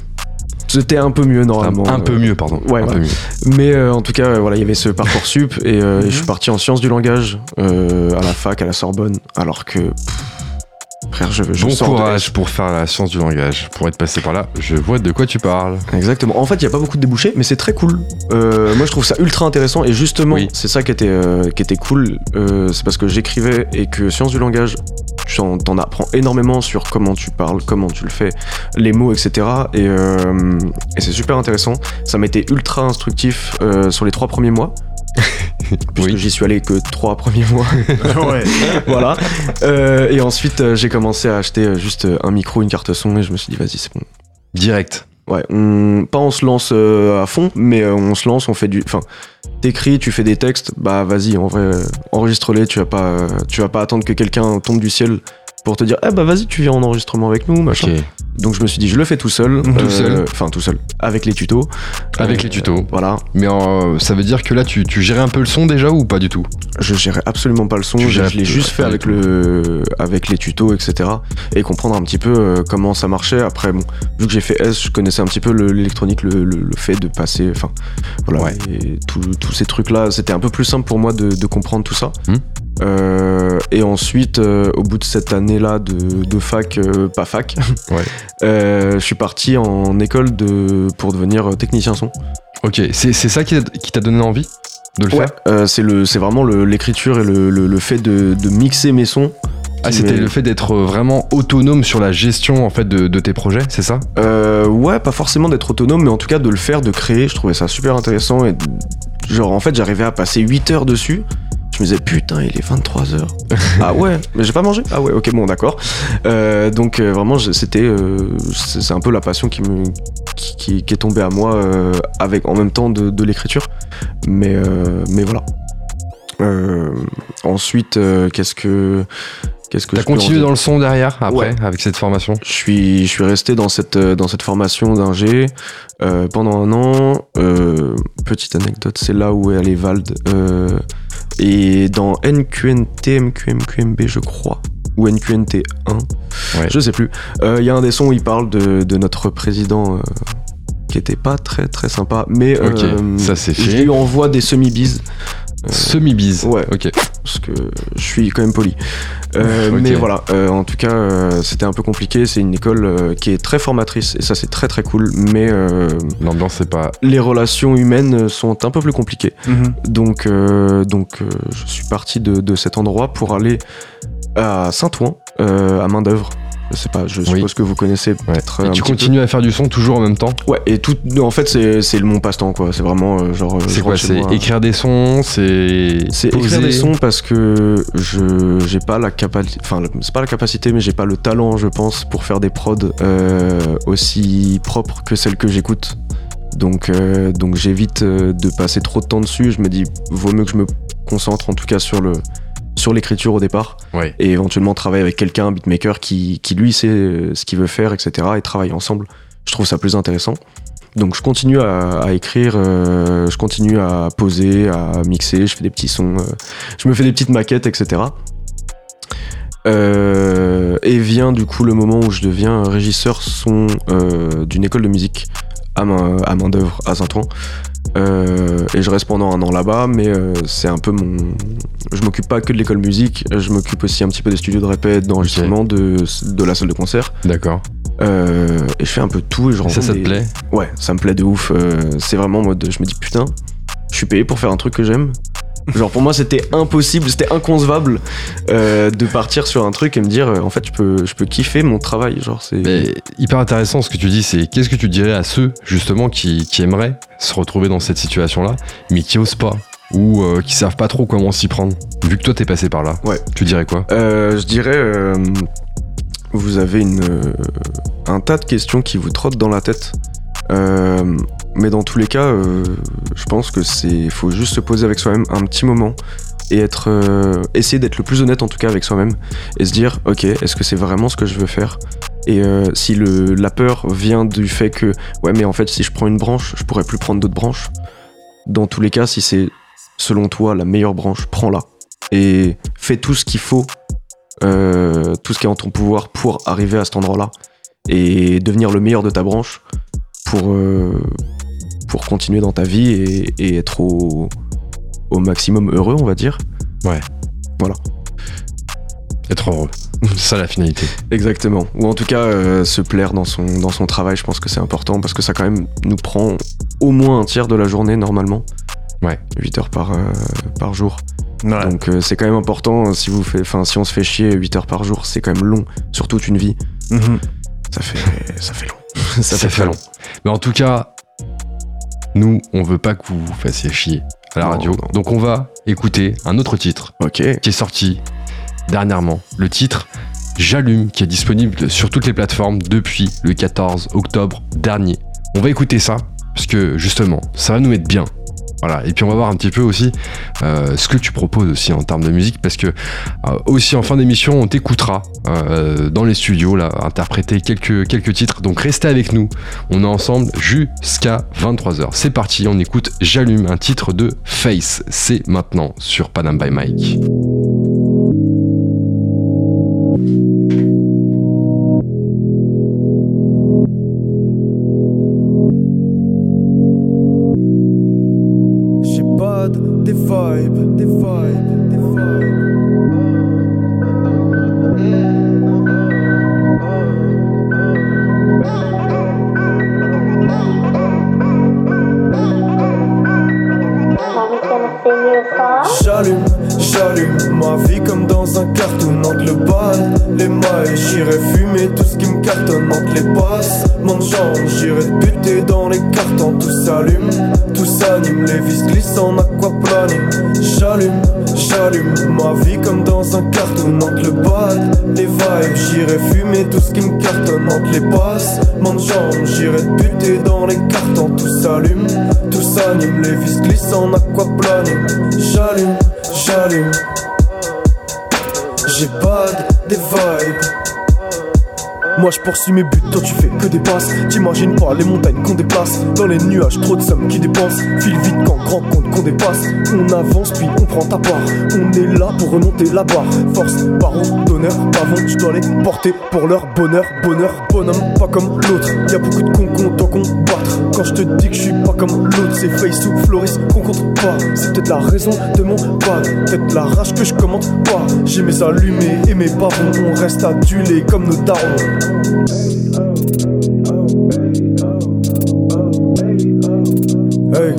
C'était un peu mieux normalement. Un peu mieux, pardon. Ouais, un voilà. peu mieux. Mais euh, en tout cas, euh, voilà, il y avait ce parcours sup et, euh, et Mhm. je suis parti en sciences du langage à la fac, à la Sorbonne, alors que pff, frère, je, je Bon de- courage pour faire la science du langage. Pour être passé par là, je vois de quoi tu parles. Exactement. En fait, il n'y a pas beaucoup de débouchés, mais c'est très cool. Euh, moi, je trouve ça ultra intéressant. Et justement, Oui. c'est ça qui était, euh, qui était cool. Euh, c'est parce que j'écrivais et que sciences du langage, tu en, t'en apprends énormément sur comment tu parles, comment tu le fais, les mots, etc. Et, et c'est super intéressant. Ça m'a été ultra instructif sur les trois premiers mois. Puisque Oui. j'y suis allé que trois premiers mois. ouais. voilà. Euh, et ensuite, euh, j'ai commencé à acheter euh, juste un micro, une carte son, et je me suis dit, vas-y, c'est bon. Direct. Ouais, on, pas on se lance euh, à fond, mais on se lance, on fait du. Enfin, t'écris, tu fais des textes, bah vas-y, en vrai, enregistre-les, tu vas pas, tu vas pas attendre que quelqu'un tombe du ciel pour te dire, eh bah vas-y, tu viens en enregistrement avec nous, machin. Ok. Donc je me suis dit, je le fais tout seul. Tout euh, seul. Enfin, tout seul. Avec les tutos. Avec Euh, les tutos. Voilà. Mais euh, ça veut dire que là, tu, tu gérais un peu le son déjà ou pas du tout? Je gérais absolument pas le son, Tu je, l'ai juste fait avec le, avec les tutos, etc. Et comprendre un petit peu comment ça marchait. Après, bon, vu que j'ai fait S, je connaissais un petit peu le- l'électronique, le, le- le fait de passer, enfin, voilà, Ouais. et tous ces trucs-là, c'était un peu plus simple pour moi de, de comprendre tout ça. Hmm. Euh, et ensuite, euh, au bout de cette année-là de, de fac, euh, pas fac, Ouais. je suis parti en école de, pour devenir technicien son. Ok, c'est c'est ça qui t'a- donné envie de le Ouais, faire? c'est le, c'est vraiment l'écriture et le, le- le fait de, de mixer mes sons. Ah, c'était le fait d'être vraiment autonome sur la gestion en fait de, de tes projets, c'est ça? Ouais, pas forcément d'être autonome, mais en tout cas de le faire, de créer. Je trouvais ça super intéressant. Et genre, en fait, j'arrivais à passer 8 heures dessus. Je me disais, putain, il est 23 heures. ah ouais, mais j'ai pas mangé Ah ouais, ok, bon, d'accord. Euh, donc, euh, vraiment, c'était. euh, c'est un peu la passion qui, me, qui, qui- qui est tombée à moi avec, en même temps de, de l'écriture. Mais, mais voilà. Ensuite, qu'est-ce que. Qu'est-ce que T'as continué dans le son derrière après Ouais. avec cette formation? Je suis, je suis resté dans cette, dans cette formation d'ingé pendant un an. Petite anecdote, c'est là où est allé Vald. Euh, et dans NQNT, MQMQMB, je crois, ou NQNT 1, Ouais. je sais plus. Euh, Il y a un des sons où il parle de, de notre président. euh, qui était pas très très sympa, mais Ok, euh, ça, c'est je lui envoie des semi-bises. Euh, Semi-bise. ouais. Ok. parce que je suis quand même poli. Euh. Mais voilà, euh, en tout cas, euh, c'était un peu compliqué. C'est une école euh, qui est très formatrice et ça, c'est très très cool. Mais euh, L'ambiance c'est pas. les relations humaines sont un peu plus compliquées. Mhm. Donc, euh, donc euh, je suis parti de, de cet endroit pour aller à Saint-Ouen, euh, à main d'œuvre. Je sais pas, je suppose que vous connaissez Ouais. peut-être. Et tu peu. continues à faire du son toujours en même temps? Ouais, et tout. En fait, c'est mon passe-temps, quoi. C'est vraiment euh, genre. euh, C'est quoi C'est écrire des sons, c'est C'est écrire des sons parce que je j'ai pas la capacité, enfin c'est pas la capacité, mais j'ai pas le talent, je pense, pour faire des prods euh, aussi propres que celles que j'écoute. Donc euh, donc j'évite de passer trop de temps dessus. Je me dis vaut mieux que je me concentre en tout cas sur le sur l'écriture au départ Ouais. et éventuellement travailler avec quelqu'un, un beatmaker qui qui lui sait euh, ce qu'il veut faire, etc. et travailler ensemble. Je trouve ça plus intéressant. Donc je continue à, à écrire, euh, je continue à poser, à mixer, je fais des petits sons, euh, je me fais des petites maquettes, etc. Euh, et vient du coup le moment où je deviens régisseur son d'une école de musique à main, à main d'œuvre à Saint-Ouen. Euh, et je reste pendant un an là-bas, mais euh, c'est un peu mon. Je m'occupe pas que de l'école musique, je m'occupe aussi un petit peu des studios de répète, d'enregistrement, de, de la salle de concert. D'accord. Euh, et je fais un peu de tout et je ça, ça te des- plaît? Ouais, ça me plaît de ouf. c'est vraiment en mode, je me dis putain, je suis payé pour faire un truc que j'aime. Genre pour moi c'était impossible, c'était inconcevable euh, de partir sur un truc et me dire euh, en fait je peux, je peux kiffer mon travail. Genre c'est. Mais hyper intéressant ce que tu dis, c'est qu'est-ce que tu dirais à ceux justement qui, qui aimeraient se retrouver dans cette situation-là, mais qui osent pas ou euh, qui savent pas trop comment s'y prendre. Vu que toi t'es passé par là, Ouais. tu dirais quoi? Euh, je dirais, vous avez une, un tas de questions qui vous trottent dans la tête. Euh, mais dans tous les cas, euh, je pense que c'est, faut juste se poser avec soi-même un petit moment et être, euh, essayer d'être le plus honnête en tout cas avec soi-même et se dire, ok, est-ce que c'est vraiment ce que je veux faire? Et euh, si le, la peur vient du fait que, ouais, mais en fait, si je prends une branche, je pourrais plus prendre d'autres branches. Dans tous les cas, si c'est selon toi la meilleure branche, prends-la et fais tout ce qu'il faut tout ce qui est en ton pouvoir pour arriver à cet endroit-là et devenir le meilleur de ta branche pour, pour continuer dans ta vie et, et être au, au maximum heureux, on va dire. Être heureux. C'est ça la finalité. Exactement. Ou en tout cas, euh, se plaire dans son, dans son travail, je pense que c'est important parce que ça quand même nous prend au moins un tiers de la journée normalement. Ouais. 8 heures par, euh, par jour. Ouais. Donc euh, c'est quand même important si vous fait, si on se fait chier 8 heures par jour, c'est quand même long sur toute une vie. Mhm. Ça fait ça fait long. ça fait long. Mais en tout cas, nous, on veut pas que vous vous fassiez chier à la Non, radio. non. Donc on va écouter un autre titre qui est sorti dernièrement. Le titre J'allume, qui est disponible sur toutes les plateformes depuis le 14 octobre dernier. On va écouter ça, parce que justement, ça va nous mettre bien. Voilà. Et puis on va voir un petit peu aussi euh, ce que tu proposes aussi en termes de musique, parce que euh, aussi en fin d'émission, on t'écoutera euh, dans les studios, là, interpréter quelques, quelques titres. Donc restez avec nous. On est ensemble jusqu'à 23h. C'est parti, on écoute J'allume, un titre de Face. C'est maintenant sur Panam by Mike. Je poursuis mes buts, toi tu fais que des passes. T'imagines pas les montagnes qu'on déplace. Dans les nuages, trop de sommes qui dépensent. File vite quand grand compte qu'on dépasse. On avance puis on prend ta part. On est là pour remonter la barre. Force, barreau, d'honneur, pavon Je dois les porter pour leur bonheur Bonheur, pas comme l'autre Y'a beaucoup de cons qu'on doit combattre Quand je te dis que je suis pas comme l'autre C'est Face ou Floris qu'on compte pas C'est peut-être la raison de mon bad Peut-être la rage que je commente pas J'ai mes allumés et mes pavons On reste adulés comme nos darons Hey.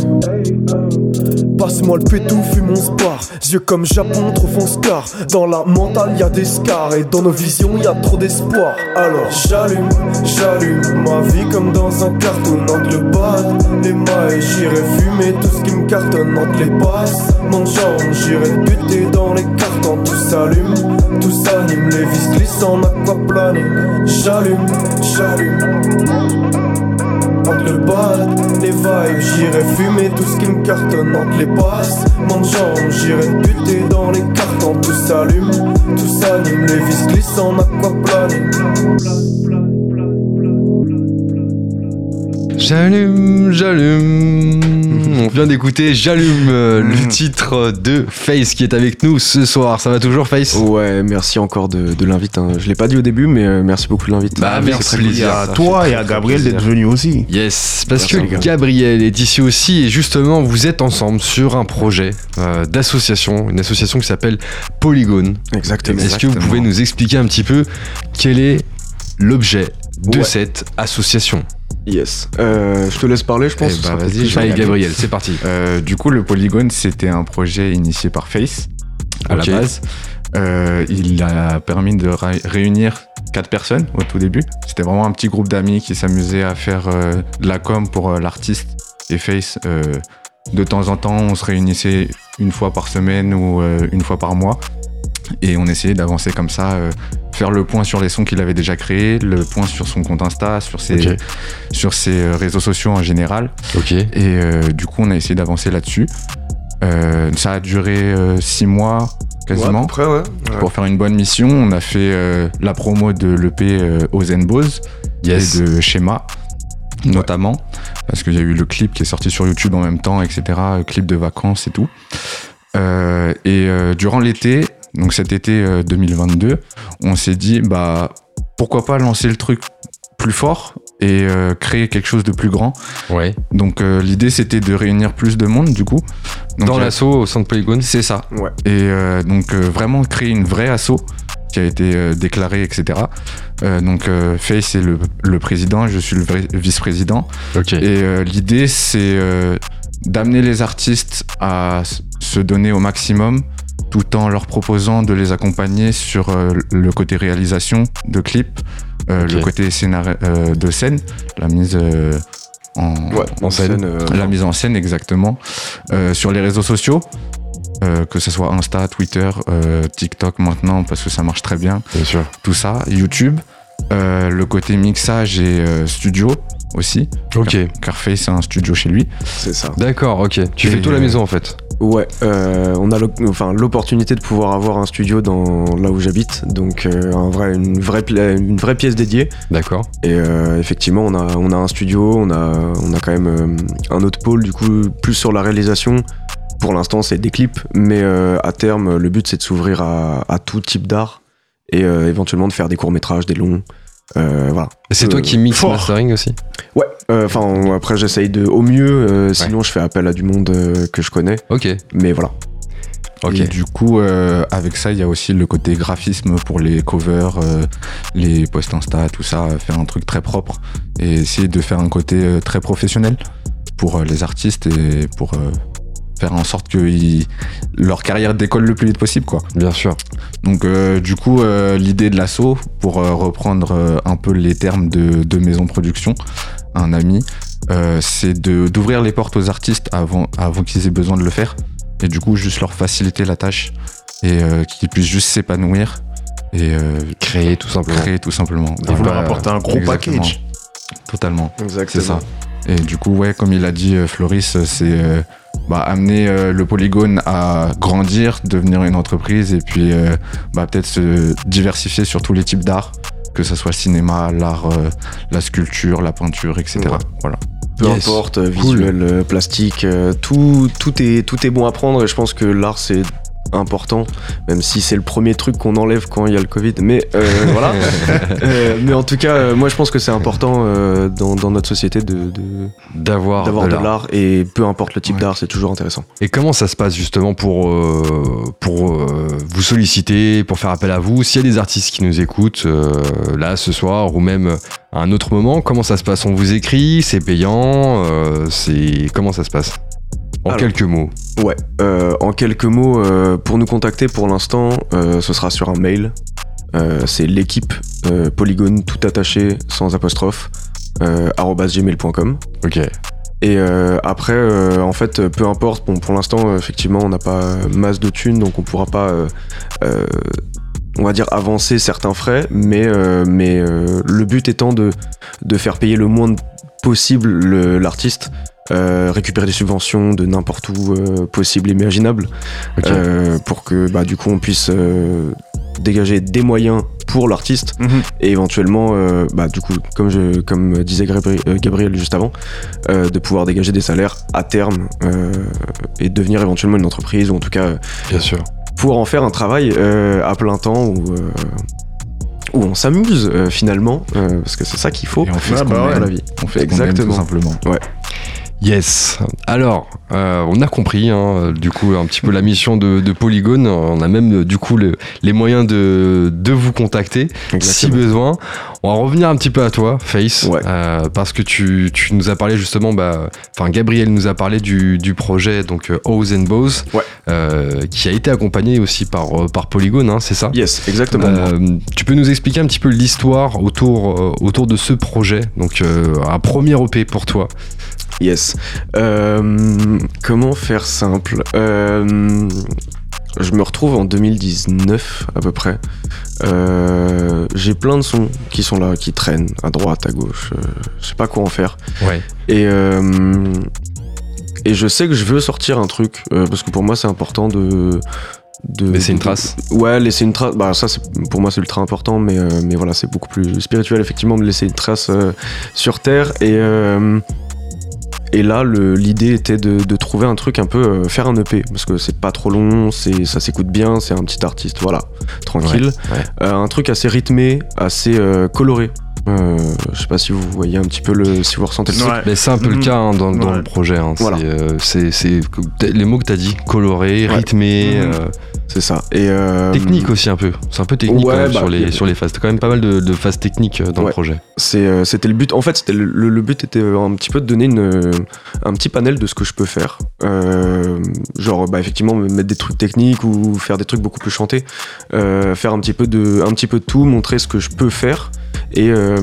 Passe-moi le pétou, fume mon spar. Yeux comme Japon, trop fonce car Dans la mentale y des scars. Et dans nos visions y a trop d'espoir. Alors j'allume, j'allume Ma vie comme dans un cartoon. Entre le bal, les mailles J'irai fumer tout ce qui me cartonne. Entre les passes, mon jambe J'irai buter dans les cartons. Tout s'allume, tout s'anime. Les vis glissent en aquaplaning. J'allume, j'allume entre le les vibes, j'irai fumer tout ce qui me cartonne entre les passes, mon jambe, j'irai buter dans les cartons, tout s'allume, tout s'anime, les vis glissent en aquaplaning. J'allume, j'allume. On vient d'écouter J'allume, euh, le Mhm. titre de Face qui est avec nous ce soir. Ça va toujours, Face? Ouais, merci encore de, de l'invite. hein. Je l'ai pas dit au début, mais euh, merci beaucoup de l'invite. Bah, C'est merci, a ça toi et à Gabriel plaisir. d'être venu aussi. Yes, parce Merci, que. Gabriel est ici aussi et justement vous êtes ensemble sur un projet euh, d'association, une association qui s'appelle Polygone. Exactement. Est-ce que vous pouvez nous expliquer un petit peu quel est l'objet de Ouais. cette association? Yes. Euh, je te laisse parler, je pense. Eh bah, sera vas-y, Allez. Gabriel, c'est parti. Euh, du coup, le Polygone, c'était un projet initié par Face à la base. Euh, il a permis de réunir quatre personnes au tout début. C'était vraiment un petit groupe d'amis qui s'amusaient à faire euh, de la com pour euh, l'artiste et Face. euh, de temps en temps, on se réunissait une fois par semaine ou une fois par mois. Et on essayait d'avancer comme ça, euh, faire le point sur les sons qu'il avait déjà créés, le point sur son compte Insta, sur ses, sur ses euh, réseaux sociaux en général. Et euh, du coup, on a essayé d'avancer là-dessus. Euh, ça a duré euh, six mois Ouais, à quasiment. peu près, ouais. Ouais. Pour faire une bonne mission, on a fait euh, la promo de l'EP euh, Ozenbose Yes. et de Schéma, notamment, parce qu'il y a eu le clip qui est sorti sur YouTube en même temps, etc. Clip de vacances et tout. Euh, et euh, durant l'été, donc cet été euh, 2022, on s'est dit, bah, pourquoi pas lancer le truc plus fort et euh, créer quelque chose de plus grand. Ouais. Donc euh, l'idée c'était de réunir plus de monde du coup. Donc, Dans euh, l'assaut au centre Polygone C'est ça. Ouais. Et euh, donc euh, vraiment créer une vraie asso qui a été euh, déclarée, etc. Euh, donc euh, Face est le, le président, je suis le vice-président. Ok. Et euh, l'idée, c'est euh, d'amener les artistes à se donner au maximum tout en leur proposant de les accompagner sur euh, le côté réalisation de clips, euh, le côté scénar- euh, de scène, la mise en, Ouais, En scène. euh, la mise en scène exactement, sur les réseaux sociaux. euh, que ce soit Insta, Twitter, euh, TikTok maintenant parce que ça marche très bien Bien sûr. tout ça, YouTube, euh, le côté mixage et studio aussi. Ok. Car, car Face c'est un studio chez lui. c'est ça. D'accord, ok. Tu Et, fais tout la euh, maison en fait. Ouais, euh, on a l'opportunité de pouvoir avoir un studio dans là où j'habite, donc euh, un vrai, une, vraie, pla- une vraie pièce dédiée. D'accord. Et euh, effectivement, on a, on a un studio, on a, on a quand même un autre pôle, du coup, plus sur la réalisation. Pour l'instant, c'est des clips, mais à terme, le but, c'est de s'ouvrir à, à tout type d'art et éventuellement de faire des courts-métrages, des longs. Euh, voilà. C'est Euh, toi qui mixe fort. mastering aussi Ouais, euh, enfin, après, j'essaye de au mieux, euh, sinon, je fais appel à du monde euh, que je connais, Ok. mais voilà. Ok. Et du coup, euh, avec ça, il y a aussi le côté graphisme pour les covers, euh, les posts Insta, tout ça, euh, faire un truc très propre et essayer de faire un côté euh, très professionnel pour euh, les artistes et pour euh, faire en sorte que ils- leur carrière décolle le plus vite possible, quoi. Bien sûr. Donc euh, du coup, euh, l'idée de l'assaut, pour euh, reprendre euh, un peu les termes de, de maison production, un ami, euh, c'est de- d'ouvrir les portes aux artistes avant, avant qu'ils aient besoin de le faire, et du coup juste leur faciliter la tâche, et euh, qu'ils puissent juste s'épanouir, et euh, Créer tout simplement. créer tout simplement. Et vous leur Voilà, apportez un gros exactement. package. Totalement. C'est ça. Et du coup, ouais, comme il a dit Floris, c'est euh, bah, amener euh, le polygone à grandir, devenir une entreprise et puis euh, bah, peut-être se diversifier sur tous les types d'art, que ce soit le cinéma, l'art, euh, la sculpture, la peinture, etc. Ouais. Voilà. Peu Yes. importe, Cool. visuel, plastique, euh, tout, tout, est, tout est bon à prendre et je pense que l'art c'est important, même si c'est le premier truc qu'on enlève quand il y a le Covid. Mais euh, voilà. Euh, mais en tout cas, euh, moi je pense que c'est important dans, dans notre société de, D'avoir d'avoir de l'art. et peu importe le type Ouais. d'art, c'est toujours intéressant. Et comment ça se passe justement pour, pour vous solliciter, pour faire appel à vous? S'il y a des artistes qui nous écoutent là ce soir ou même à un autre moment, comment ça se passe? On vous écrit, c'est payant, c'est comment ça se passe? En Alors. quelques mots. Ouais, euh, en quelques mots, euh, pour nous contacter pour l'instant, euh, ce sera sur un mail. Euh, c'est l'équipe euh, polygone tout attaché sans apostrophe euh, gmail.com. Ok. Et euh, après, euh, en fait, euh, peu importe. Bon, pour l'instant, euh, effectivement, on n'a pas euh, masse de thunes, donc on pourra pas, euh, euh, on va dire, avancer certains frais. Mais, euh, mais euh, le but étant de, de faire payer le moins possible le- l'artiste, euh, récupérer des subventions de n'importe où euh, possible, imaginable, euh, pour que, bah, du coup, on puisse dégager des moyens pour l'artiste Mhm. et éventuellement, bah, du coup, comme, je, comme disait Gabri- Gabriel juste avant, de pouvoir dégager des salaires à terme et devenir éventuellement une entreprise ou en tout cas Bien sûr. pouvoir en faire un travail à plein temps où, euh, où on s'amuse euh, finalement euh, parce que c'est ça qu'il faut Et on fait Ah ce qu'on bah aime. ouais. dans la vie. On fait ce qu'on aime, Exactement. tout simplement. Yes. Alors, euh, on a compris, hein, du coup, un petit peu la mission de, de Polygone. On a même, du coup, le- les moyens de, de vous contacter si besoin. On va revenir un petit peu à toi, Face, Ouais. euh, parce que tu, tu nous as parlé justement, bah, enfin, Gabriel nous a parlé du, du projet, donc, euh, O's and Bows, Ouais. euh, qui a été accompagné aussi par, par Polygone, hein, c'est ça? Yes, exactement. Tu peux nous expliquer un petit peu l'histoire autour, autour de ce projet, donc un premier OP pour toi. Yes. Euh, comment faire simple Euh, Je me retrouve en 2019 à peu près. Euh, J'ai plein de sons qui sont là, qui traînent à droite, à gauche. je sais pas quoi en faire. Ouais. Et, et je sais que je veux sortir un truc, parce que pour moi c'est important de... de Laisser une de- trace. Ouais, laisser une trace. Bah ça, pour moi c'est ultra important, mais euh, mais voilà, c'est beaucoup plus spirituel effectivement de laisser une trace euh, sur terre. Et euh, et là, l'idée était de, de trouver un truc un peu euh, faire un EP parce que c'est pas trop long, c'est ça s'écoute bien, c'est un petit artiste, voilà, tranquille, Ouais, ouais. Euh, un truc assez rythmé, assez euh, coloré. Euh, je sais pas si vous voyez un petit peu le, si vous ressentez le truc. Mais c'est un peu le Mhm. cas hein, dans, dans Ouais. le projet. hein. Voilà. C'est, euh, les mots que t'as dit, coloré, Ouais. rythmé, Mhm. euh, C'est ça. Et euh, technique aussi un peu. C'est un peu technique Ouais, quand même bah, sur, les, sur les phases. T'as quand même pas mal de, de phases techniques dans le projet. C'est, euh, c'était le but. En fait, c'était le, le- le but était un petit peu de donner une, un petit panel de ce que je peux faire. Euh, genre, bah, effectivement, me mettre des trucs techniques ou faire des trucs beaucoup plus chantés. Euh, faire un petit peu de, un petit peu de tout, montrer ce que je peux faire et, euh,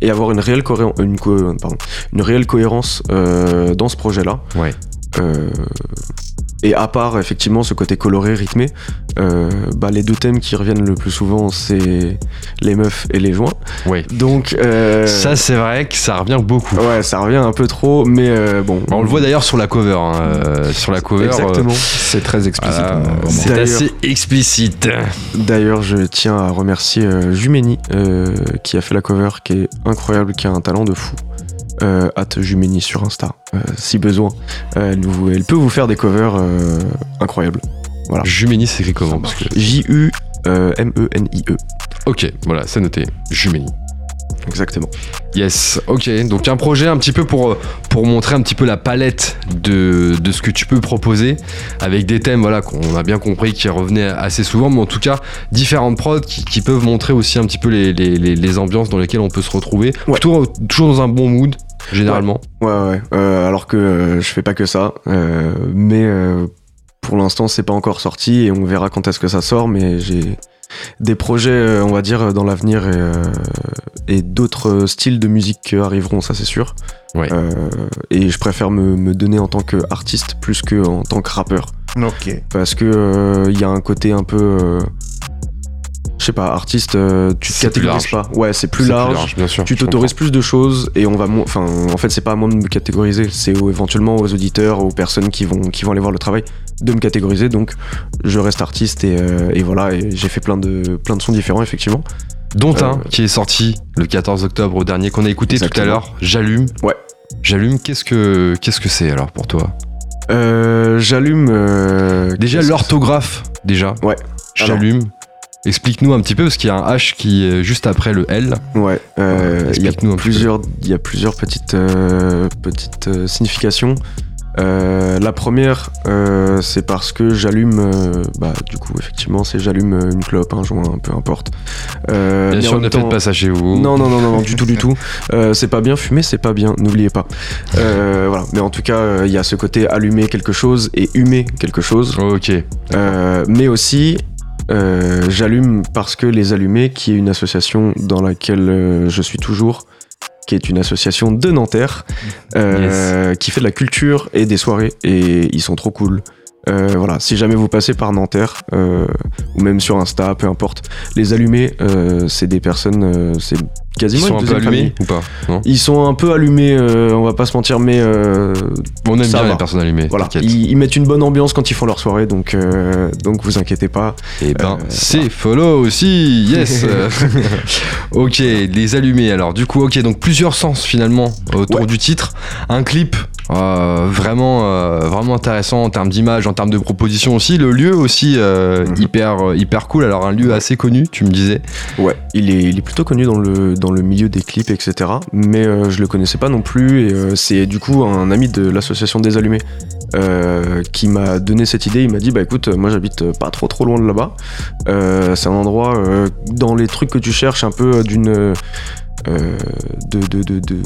et avoir une réelle, une, pardon, une réelle cohérence euh, dans ce projet-là. Ouais. Euh, et à part effectivement ce côté coloré, rythmé, euh, bah, les deux thèmes qui reviennent le plus souvent, c'est les meufs et les joints. Ouais. Donc euh, Ça, c'est vrai que ça revient beaucoup. ouais, ça revient un peu trop, mais euh, bon. On le voit d'ailleurs sur la cover. hein, sur la cover, Exactement. C'est très explicite. hein, c'est assez explicite. D'ailleurs, je tiens à remercier Jumeni qui a fait la cover, qui est incroyable, qui a un talent de fou. Euh, at Jumeni sur Insta, euh, si besoin. Euh, elle, vous- elle peut vous faire des covers euh, incroyables. Voilà. Jumeni s'écrit comment parce que... J-U-M-E-N-I-E. Ok, voilà, c'est noté. Jumeni. Exactement. Yes, ok. Donc un projet un petit peu pour, pour montrer un petit peu la palette de, de ce que tu peux proposer avec des thèmes voilà, qu'on a bien compris qui revenaient assez souvent, mais en tout cas différentes prods qui, qui peuvent montrer aussi un petit peu les, les, les- les ambiances dans lesquelles on peut se retrouver. Ouais. Toujours, toujours dans un bon mood, généralement. Ouais, ouais. Euh, alors que euh, je fais pas que ça. euh, mais euh, pour l'instant, c'est pas encore sorti et on verra quand est-ce que ça sort. Mais j'ai des projets, euh, on va dire, dans l'avenir et, euh, et d'autres styles de musique qui arriveront, ça c'est sûr. Ouais. Euh, et je préfère me, me donner en tant qu'artiste plus que en tant que rappeur. Ok. Parce que euh, il y a un côté un peu. Je sais pas, artiste, euh, tu te catégorises pas. Ouais, c'est plus large bien sûr. tu t'autorises plus de choses et on va enfin en fait c'est pas à moi de me catégoriser c'est éventuellement aux auditeurs aux personnes qui vont qui vont aller voir le travail de me catégoriser donc je reste artiste et, euh, et voilà et j'ai fait plein de plein de sons différents effectivement. Dont un Euh, qui est sorti le 14 octobre dernier, qu'on a écouté tout à l'heure. J'allume. Ouais. J'allume, qu'est-ce que qu'est-ce que c'est alors pour toi? Euh, j'allume Déjà l'orthographe, déjà. Ouais. J'allume. Explique-nous un petit peu parce qu'il y a un H qui est juste après le L. Ouais, euh, Ouais, il y a explique-nous un petit plusieurs, il y a plusieurs petites, euh, petites euh, significations. Euh, la première, euh, c'est parce que j'allume, euh, bah du coup effectivement c'est j'allume euh, une clope, un joint, peu importe. Euh, Bien sûr, ne faites temps- pas ça chez vous. Non, non, non, non, non, du tout, du tout. Euh, c'est pas bien, fumer, c'est pas bien, n'oubliez pas. Euh, voilà, mais en tout cas, euh, il y a ce côté allumer quelque chose et humer quelque chose. Ok. Euh, mais aussi, euh, j'allume parce que Les Allumés, qui est une association dans laquelle euh, je suis toujours, qui est une association de Nanterre, euh, qui fait de la culture et des soirées, et ils sont trop cool. Euh, voilà, si jamais vous passez par Nanterre, euh, ou même sur Insta, peu importe, Les Allumés, euh, c'est des personnes, euh, Ils sont une un peu allumés famille. ou pas Non Ils sont un peu allumés, euh, on va pas se mentir, mais euh, On aime Ça bien va. les personnes allumées. voilà, ils, ils mettent une bonne ambiance quand ils font leur soirée, donc euh, donc vous inquiétez pas. Et ben, Euh, c'est follow aussi, yes. ok, les allumés. Alors, du coup, ok, donc plusieurs sens finalement autour Ouais. du titre. Un clip vraiment, vraiment intéressant en termes d'image, en termes de proposition aussi. Le lieu aussi Mhm. hyper, hyper cool. Alors, un lieu assez connu, tu me disais. Ouais, il est, il est plutôt connu dans le, dans le milieu des clips, etc. Mais euh, je le connaissais pas non plus. Et euh, c'est du coup un ami de l'association des Allumés euh, qui m'a donné cette idée. Il m'a dit Bah écoute, moi j'habite pas trop trop loin de là-bas. C'est un endroit dans les trucs que tu cherches, un peu d'une. de, de, de, de,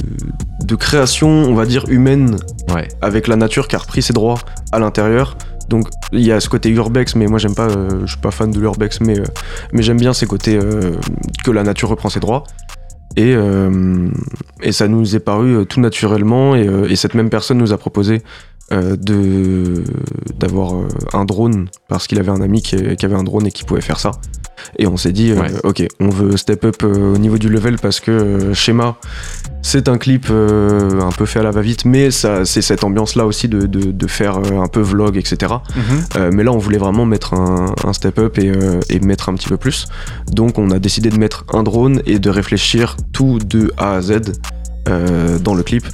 de création, on va dire, humaine Ouais. avec la nature qui a repris ses droits à l'intérieur. Donc il y a ce côté urbex, mais moi j'aime pas, euh, je suis pas fan de l'urbex, mais, euh, mais j'aime bien ces côtés euh, que la nature reprend ses droits. Et, euh, et ça nous est paru euh, tout naturellement, et, euh, et cette même personne nous a proposé de d'avoir un drone parce qu'il avait un ami qui avait un drone et qui pouvait faire ça. Et on s'est dit, euh, ok, on veut step up euh, au niveau du level parce que euh, schéma, c'est un clip un peu fait à la va-vite, mais ça, c'est cette ambiance-là aussi de, de, de faire un peu vlog, etc. Euh, mais là, on voulait vraiment mettre un, un step up et, et mettre un petit peu plus. Donc, on a décidé de mettre un drone et de réfléchir tout de A à Z dans le clip.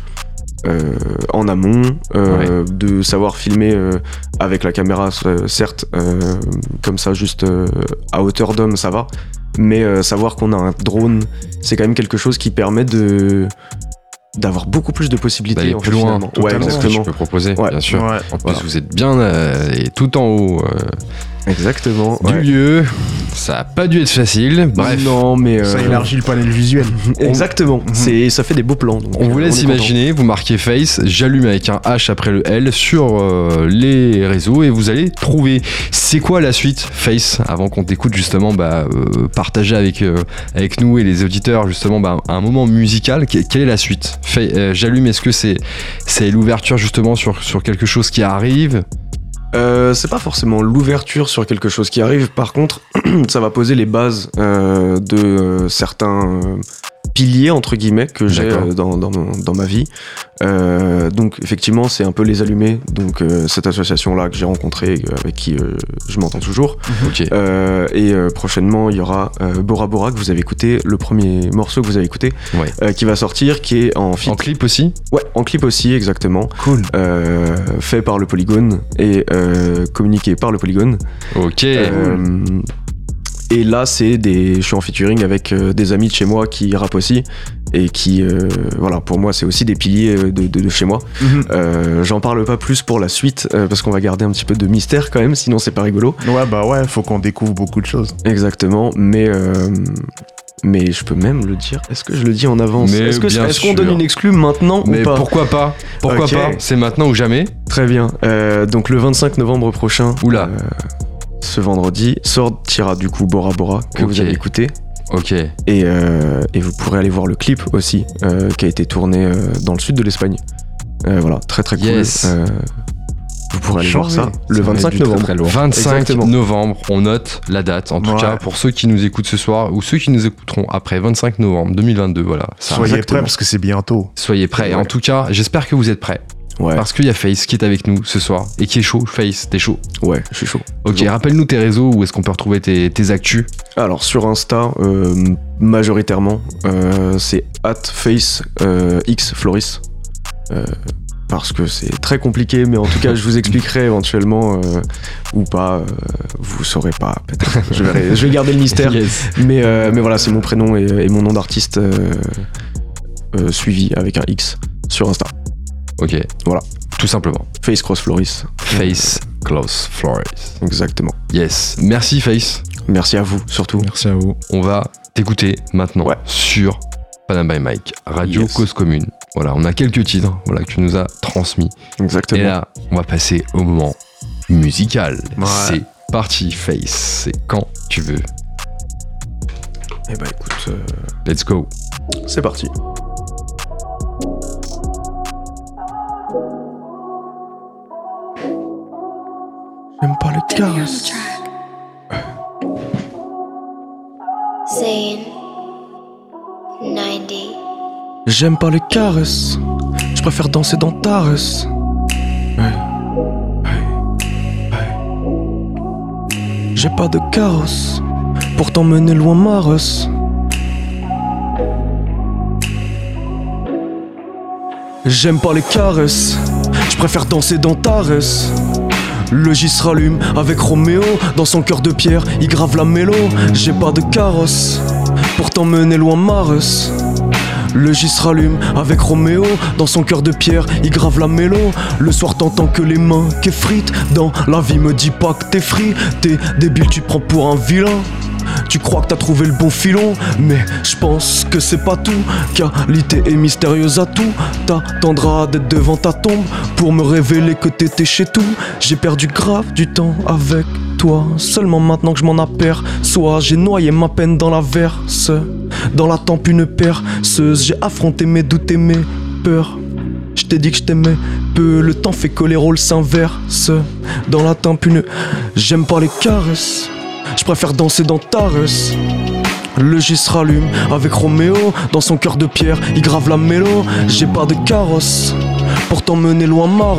Euh, en amont, euh, de savoir filmer euh, avec la caméra, certes, euh, comme ça, juste euh, à hauteur d'homme, ça va. Mais euh, savoir qu'on a un drone, c'est quand même quelque chose qui permet de d'avoir beaucoup plus de possibilités. D'aller plus loin. Ouais, exactement. Je peux proposer, Ouais. bien sûr. Ouais. En plus, Voilà. vous êtes bien euh, et tout en haut euh, Exactement. du ouais. lieu. Ça a pas dû être facile. Bref, Non, mais. Ça euh, élargit le panel visuel. Exactement. C'est, ça fait des beaux plans. donc, on vous euh, laisse content. imaginer, vous marquez Face, j'allume avec un H après le L sur euh, les réseaux et vous allez trouver. C'est quoi la suite Face Avant qu'on t'écoute justement bah, euh, partager avec, euh, avec nous et les auditeurs justement bah, un moment musical. Que- quelle est la suite? Euh, J'allume, est-ce que c'est c'est l'ouverture justement sur, sur quelque chose qui arrive? Euh, c'est pas forcément l'ouverture sur quelque chose qui arrive. Par contre, ça va poser les bases euh, de euh, certains piliers entre guillemets que j'ai euh, dans, dans, ma vie. Euh, donc effectivement, c'est un peu les allumés. Donc euh, cette association là que j'ai rencontrée, euh, avec qui euh, je m'entends toujours. Ok. Euh, et euh, prochainement, il y aura euh, Bora Bora que vous avez écouté, le premier morceau que vous avez écouté, Ouais. euh, qui va sortir, qui est en. En clip aussi? Ouais, en clip aussi, exactement. Cool. Euh, fait par le Polygone et euh, communiqué par le Polygone. Ok. Euh, et là, c'est des, je suis en featuring avec euh, des amis de chez moi qui rappent aussi et qui, euh, voilà, pour moi, c'est aussi des piliers euh, de, de- de chez moi. Mhm. Euh, J'en parle pas plus pour la suite euh, parce qu'on va garder un petit peu de mystère quand même, sinon c'est pas rigolo. Ouais, bah ouais, faut qu'on découvre beaucoup de choses. Exactement, mais mais je peux même le dire. Est-ce que je le dis en avance? Est-ce qu'on donne une exclue maintenant Mais ou pas? pourquoi pas? Pourquoi pas? C'est maintenant ou jamais? Très bien. Donc le 25 novembre prochain. Oula. Ce vendredi sortira du coup Bora Bora que vous avez écouté Ok. et, euh, et vous pourrez aller voir le clip aussi euh, qui a été tourné euh, dans le sud de l'Espagne. Euh, voilà, très très cool. Yes. Euh, vous pourrez aller voir ça le Ça va 25 être du très, novembre. très lourd. 25 Exactement. novembre, on note la date. En tout Ouais. cas, pour ceux qui nous écoutent ce soir ou ceux qui nous écouteront après 25 novembre 2022, voilà. Ça, Soyez prêts parce que c'est bientôt. soyez prêts. Ouais. En tout cas, j'espère que vous êtes prêts. Ouais, Parce qu'il y a Face qui est avec nous ce soir et qui est chaud. Face, t'es chaud? ouais, je suis chaud. Ok, Toujours. rappelle-nous tes réseaux, où est-ce qu'on peut retrouver tes, tes actus? Alors sur Insta, euh, majoritairement, euh, c'est at face euh, x floris. Parce que c'est très compliqué, mais en tout cas, je vous expliquerai éventuellement ou pas. vous saurez pas, peut-être. Je, vais garder le mystère. Yes. Mais, mais voilà, c'est mon prénom et, et mon nom d'artiste suivi avec un X sur Insta. Ok. Voilà. Tout simplement. Face Cross Floris. Face Close Flores. Exactement. Yes. Merci Face. Merci à vous, surtout. Merci à vous. On va t'écouter maintenant Ouais. sur Panama by Mike, Radio Yes. Cause Commune. Voilà, on a quelques titres voilà, que tu nous as transmis. Exactement. Et là, on va passer au moment musical. Ouais. C'est parti, Face. C'est quand tu veux. Eh bah écoute, euh, Let's go. c'est parti. J'aime pas les caresses. Zane 90. J'aime pas les caresses. Je préfère danser dans ta resse. J'ai pas de carrosse. Pour t'emmener loin ma resse. J'aime pas les caresses. Je préfère danser dans ta. Le J se rallume avec Roméo. Dans son cœur de pierre, il grave la mélo. J'ai pas de carrosse. Pour t'emmener loin ma. Le J se rallume avec Roméo Dans son cœur de pierre, il grave la mélo Le soir t'entends que les mains qu'effritent Dans la vie me dis pas que t'es free T'es débile, tu prends pour un vilain tu crois que t'as trouvé le bon filon, mais je pense que c'est pas tout. Qualité est mystérieuse à tout. T'attendras d'être devant ta tombe pour me révéler que t'étais chez tout. J'ai perdu grave du temps avec toi. Seulement maintenant que je m'en aperçois, j'ai noyé ma peine dans la verse. Dans la tempe une perceuse, j'ai affronté mes doutes et mes peurs. Je t'ai dit que je t'aimais peu, le temps fait que les rôles s'inversent. Dans la tempe une, j'aime pas les caresses. Je préfère danser dans ta resse. Le J se rallume avec Roméo. Dans son cœur de pierre, il grave la mélo. J'ai pas de carrosse Pour t'emmener loin ma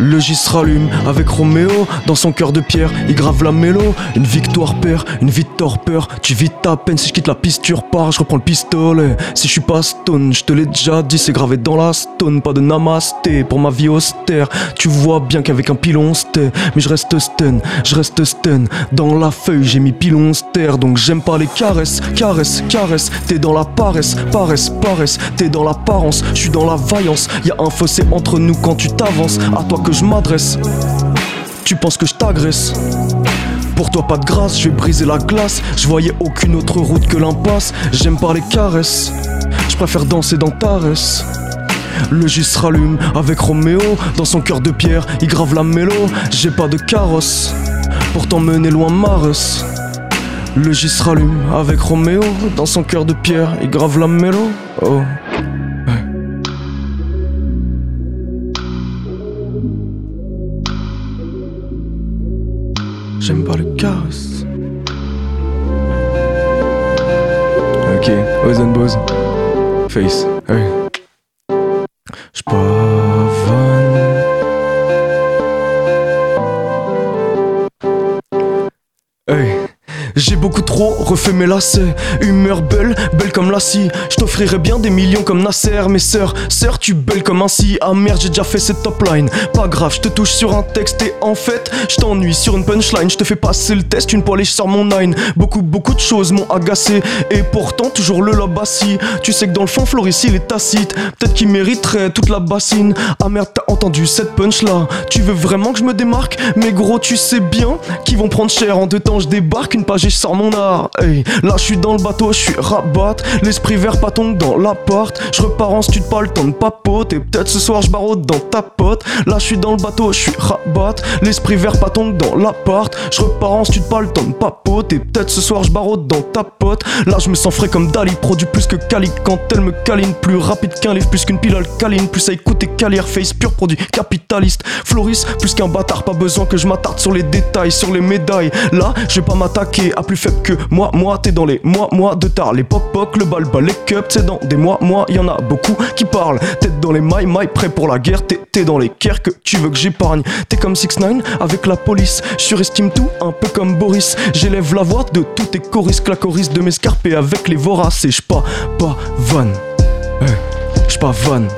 Le se rallume avec Roméo dans son cœur de pierre. Il grave la mélo. Une victoire père, une vie torpeur. Tu vis ta peine si je quitte la piste, tu repars. Je reprends le pistolet. Si je suis pas stone, je te l'ai déjà dit, c'est gravé dans la stone. Pas de namasté pour ma vie austère. Tu vois bien qu'avec un pilon c'était. Mais je reste stun, je reste stun. Dans la feuille, j'ai mis pilon ster. Donc j'aime pas les caresses, caresses, caresses. T'es dans la paresse, paresse, paresse. T'es dans l'apparence, je suis dans la vaillance. Y a un fossé entre nous quand tu t'avances. Je m'adresse. Tu penses que je t'agresse pour toi pas de grâce, je vais briser la glace. Je voyais aucune autre route que l'impasse. J'aime pas les caresses, je préfère danser dans ta. Le J se rallume avec Roméo dans son cœur de pierre. Il grave la mélo, j'ai pas de carrosse pour t'emmener loin Mares. Le J se rallume avec Roméo dans son cœur de pierre. Il grave la mélo. Oh. J'aime pas les caresses. Ok, Ozone Bose. Face. Ouais. Refait mes lacets. Humeur belle, belle comme la scie. Je bien des millions comme Nasser. Mes sœurs, sœurs, tu belle comme un si. Ah merde, j'ai déjà fait cette top line. Pas grave, je te touche sur un texte et en fait, je t'ennuie sur une punchline. Je te fais passer le test, une poêlée, je sors mon nine. Beaucoup, beaucoup de choses m'ont agacé. Et pourtant, toujours le lobe. Tu sais que dans le fond, Floris, il est tacite. Peut-être qu'il mériterait toute la bassine. Ah merde, t'as entendu cette punch là. Tu veux vraiment que je me démarque? Mais gros, tu sais bien qu'ils vont prendre cher. En deux temps, je débarque une page et je sors mon art. Là, je suis dans le bateau, je suis rabat. L'esprit vert patonne dans l'appart. Je repars en stud, pas le temps de papoter. Peut-être ce soir, je barode dans ta pote. Là, je suis dans le bateau, je suis rabat. L'esprit vert patonne dans l'appart. Je repars en stud, pas le temps de papoter. Peut-être ce soir, je barode dans ta pote. Là, je me sens frais comme Dali. Produit plus que Cali quand elle me câline. Plus rapide qu'un livre, plus qu'une pile alcaline. Plus à écouter Calier Face, pur produit capitaliste. Floris, plus qu'un bâtard, pas besoin que je m'attarde sur les détails, sur les médailles. Là, je vais pas m'attaquer à plus faible que moi, moi, t'es dans les mois, mois de tard. Les poc poc, le bal bal, les cups, c'est dans des mois, mois, y en a beaucoup qui parlent. Tête dans les mailles, mailles, prêt pour la guerre. T'es, t'es dans les que tu veux que j'épargne. T'es comme 6 9 avec la police. Surestime tout, un peu comme Boris. J'élève la voix de tous tes choristes, clacoris de m'escarper avec les voraces. Et j'pas, pas vanne. Hey, vanne.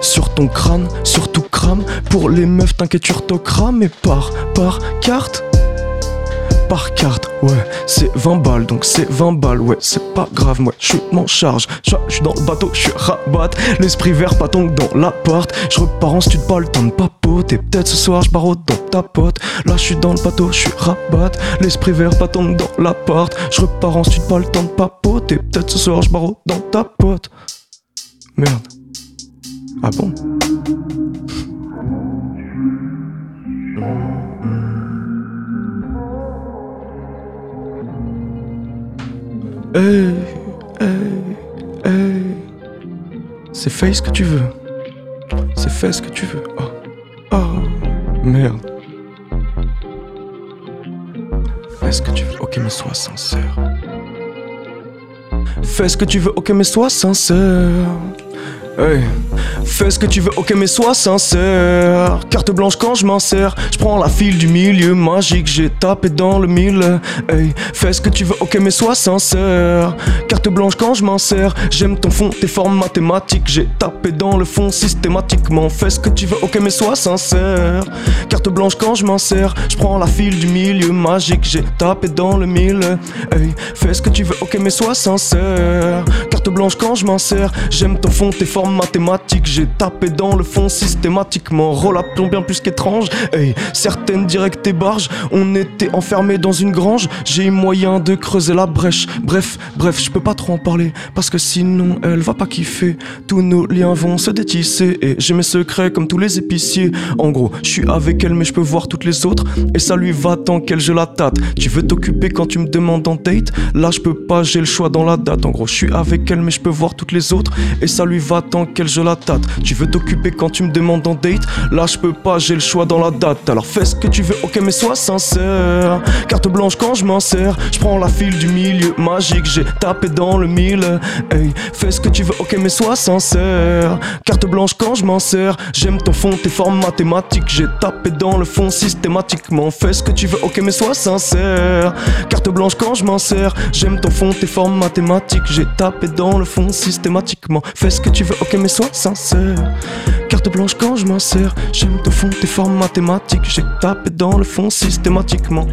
Sur ton crâne, sur tout crame. Pour les meufs, t'inquiète, tu retoqueras. Mais par, par carte carte, ouais, c'est 20 balles, donc c'est 20 balles, ouais, c'est pas grave, moi, je m'en charge, je suis dans le bateau, je suis rabat, l'esprit vert pas donc dans l'appart, je repars en stud, pas le temps de papoter, peut-être ce soir je barode dans ta pote, là je suis dans le bateau, je suis rabat, l'esprit vert pas donc dans l'appart, je repars en stud, pas le temps de papoter, peut-être ce soir je barode dans ta pote. Merde. Ah bon? Hey, hey, hey. C'est fait ce que tu veux. C'est fait ce que tu veux. Oh, oh, merde. Fais ce que tu veux. Ok, mais sois sincère. Fais ce que tu veux. Ok, mais sois sincère. Fais ce que tu veux, ok mais sois sincère. Carte blanche quand je m'en sers. Je prends la file du milieu magique. J'ai tapé dans le mille. Fais ce que tu veux, ok mais sois sincère. Carte blanche quand je m'en sers. J'aime ton fond, tes formes mathématiques. J'ai tapé dans le fond systématiquement. Fais ce que tu veux, ok mais sois sincère. Carte blanche quand je m'en sers. Je prends la file du milieu magique. J'ai tapé dans le mille. Fais ce que tu veux, ok mais sois sincère Blanche quand je m'en sers J'aime ton fond, tes formes mathématiques j'ai tapé dans le fond systématiquement. Relapons bien plus qu'étrange. Hey, certaines directes et barges, on était enfermés dans une grange. J'ai eu moyen de creuser la brèche. Bref, bref, je peux pas trop en parler parce que sinon elle va pas kiffer. Tous nos liens vont se détisser et j'ai mes secrets comme tous les épiciers. En gros, je suis avec elle mais je peux voir toutes les autres et ça lui va tant qu'elle je la tâte. Tu veux t'occuper quand tu me demandes en date? Là je peux pas, j'ai le choix dans la date. En gros, je suis avec elle mais je peux voir toutes les autres. Et ça lui va tant qu'elle je la tâte. Tu veux t'occuper quand tu me demandes en date? Là, je peux pas, j'ai le choix dans la date. Alors fais ce que tu veux, ok, mais sois sincère. Carte blanche quand je m'en sers. Je prends la file du milieu magique, j'ai tapé dans le mille. Hey, fais ce que tu veux, ok, mais sois sincère. Carte blanche quand je m'en sers. J'aime ton fond, tes formes mathématiques. J'ai tapé dans le fond systématiquement. Fais ce que tu veux, ok, mais sois sincère. Carte blanche quand je m'en sers. J'aime ton fond, tes formes mathématiques. J'ai tapé dans le fond systématiquement. Fais ce que tu veux, ok, mais sois sincère. Carte blanche quand je m'en sers. J'aime ton fond, tes formes mathématiques. J'ai tapé dans le fond systématiquement.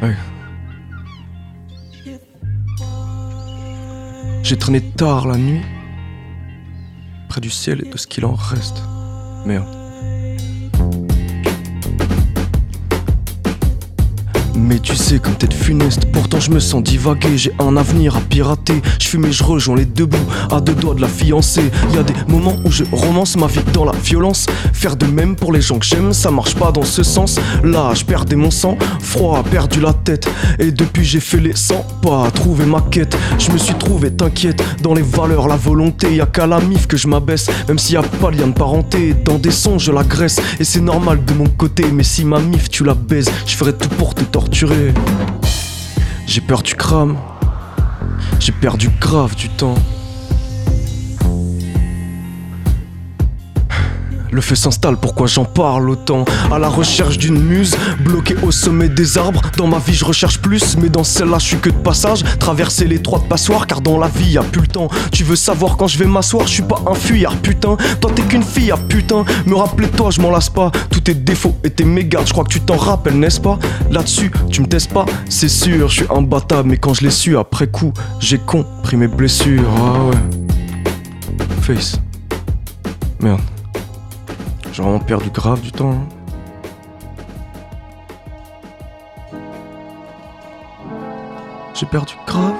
Hey. Ouais. J'ai traîné tard la nuit, près du ciel et de ce qu'il en reste. Merde. Mais tu sais comme t'es funeste, pourtant je me sens divaguer, j'ai un avenir à pirater. Je fume et je rejoins les deux bouts, à deux doigts de la fiancée. Y a des moments où je romance ma vie dans la violence. Faire de même pour les gens que j'aime, ça marche pas dans ce sens. Là, je perdais mon sang, froid, perdu la tête. Et depuis j'ai fait les 100 pas, trouver ma quête. Je me suis trouvé, t'inquiète, dans les valeurs, la volonté. Y a qu'à la mif que je m'abaisse, même s'il y a pas lien de parenté. Dans des sons, je l'agresse, et c'est normal de mon côté. Mais si ma mif tu la baises, je ferai tout pour te torturer. J'ai peur du crame, j'ai perdu grave du temps. Le feu s'installe, pourquoi j'en parle autant? À la recherche d'une muse, bloquée au sommet des arbres. Dans ma vie, je recherche plus, mais dans celle-là, je suis que de passage. Traverser de passoires, car dans la vie, y a plus le temps. Tu veux savoir quand je vais m'asseoir, je suis pas un fuyard, putain. Toi, t'es qu'une fille, ah putain. Me rappeler toi, je m'en lasse pas. Tous tes défauts et tes mégardes, je crois que tu t'en rappelles, n'est-ce pas? Là-dessus, tu me testes pas, c'est sûr, je suis imbattable. Mais quand je l'ai su après coup, j'ai compris mes blessures. Ah ouais. Face. Merde. J'ai vraiment perdu grave du temps. hein. J'ai perdu grave,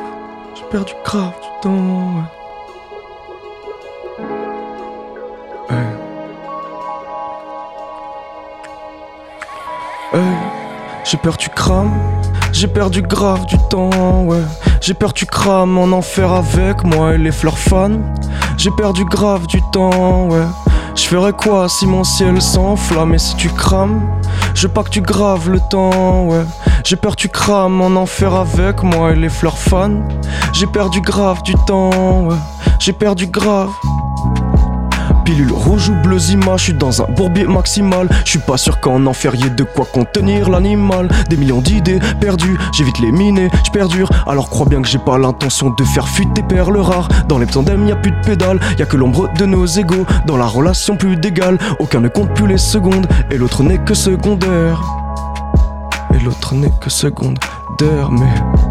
j'ai perdu grave du temps. Ouais. Hey. J'ai peur tu crames, j'ai perdu grave du temps, ouais. J'ai peur tu crames en enfer avec moi et les fleurs fans. J'ai perdu grave du temps, ouais. Je ferais quoi si mon ciel s'enflamme et si tu crames? Je veux pas que tu graves le temps, ouais. J'ai peur tu crames en enfer avec moi et les fleurs fans. J'ai perdu grave du temps, ouais. J'ai perdu grave. Pilule rouge ou bleu Zima, je suis dans un bourbier maximal. Je suis pas sûr qu'en enfer y de quoi contenir l'animal. Des millions d'idées perdues, j'évite les miner, je perdure. Alors crois bien que j'ai pas l'intention de faire fuite tes perles rares. Dans les tandem y a plus de pédales, y a que l'ombre de nos égaux. Dans la relation plus d'égal, aucun ne compte plus les secondes. Et l'autre n'est que secondaire. Et l'autre n'est que secondaire, mais.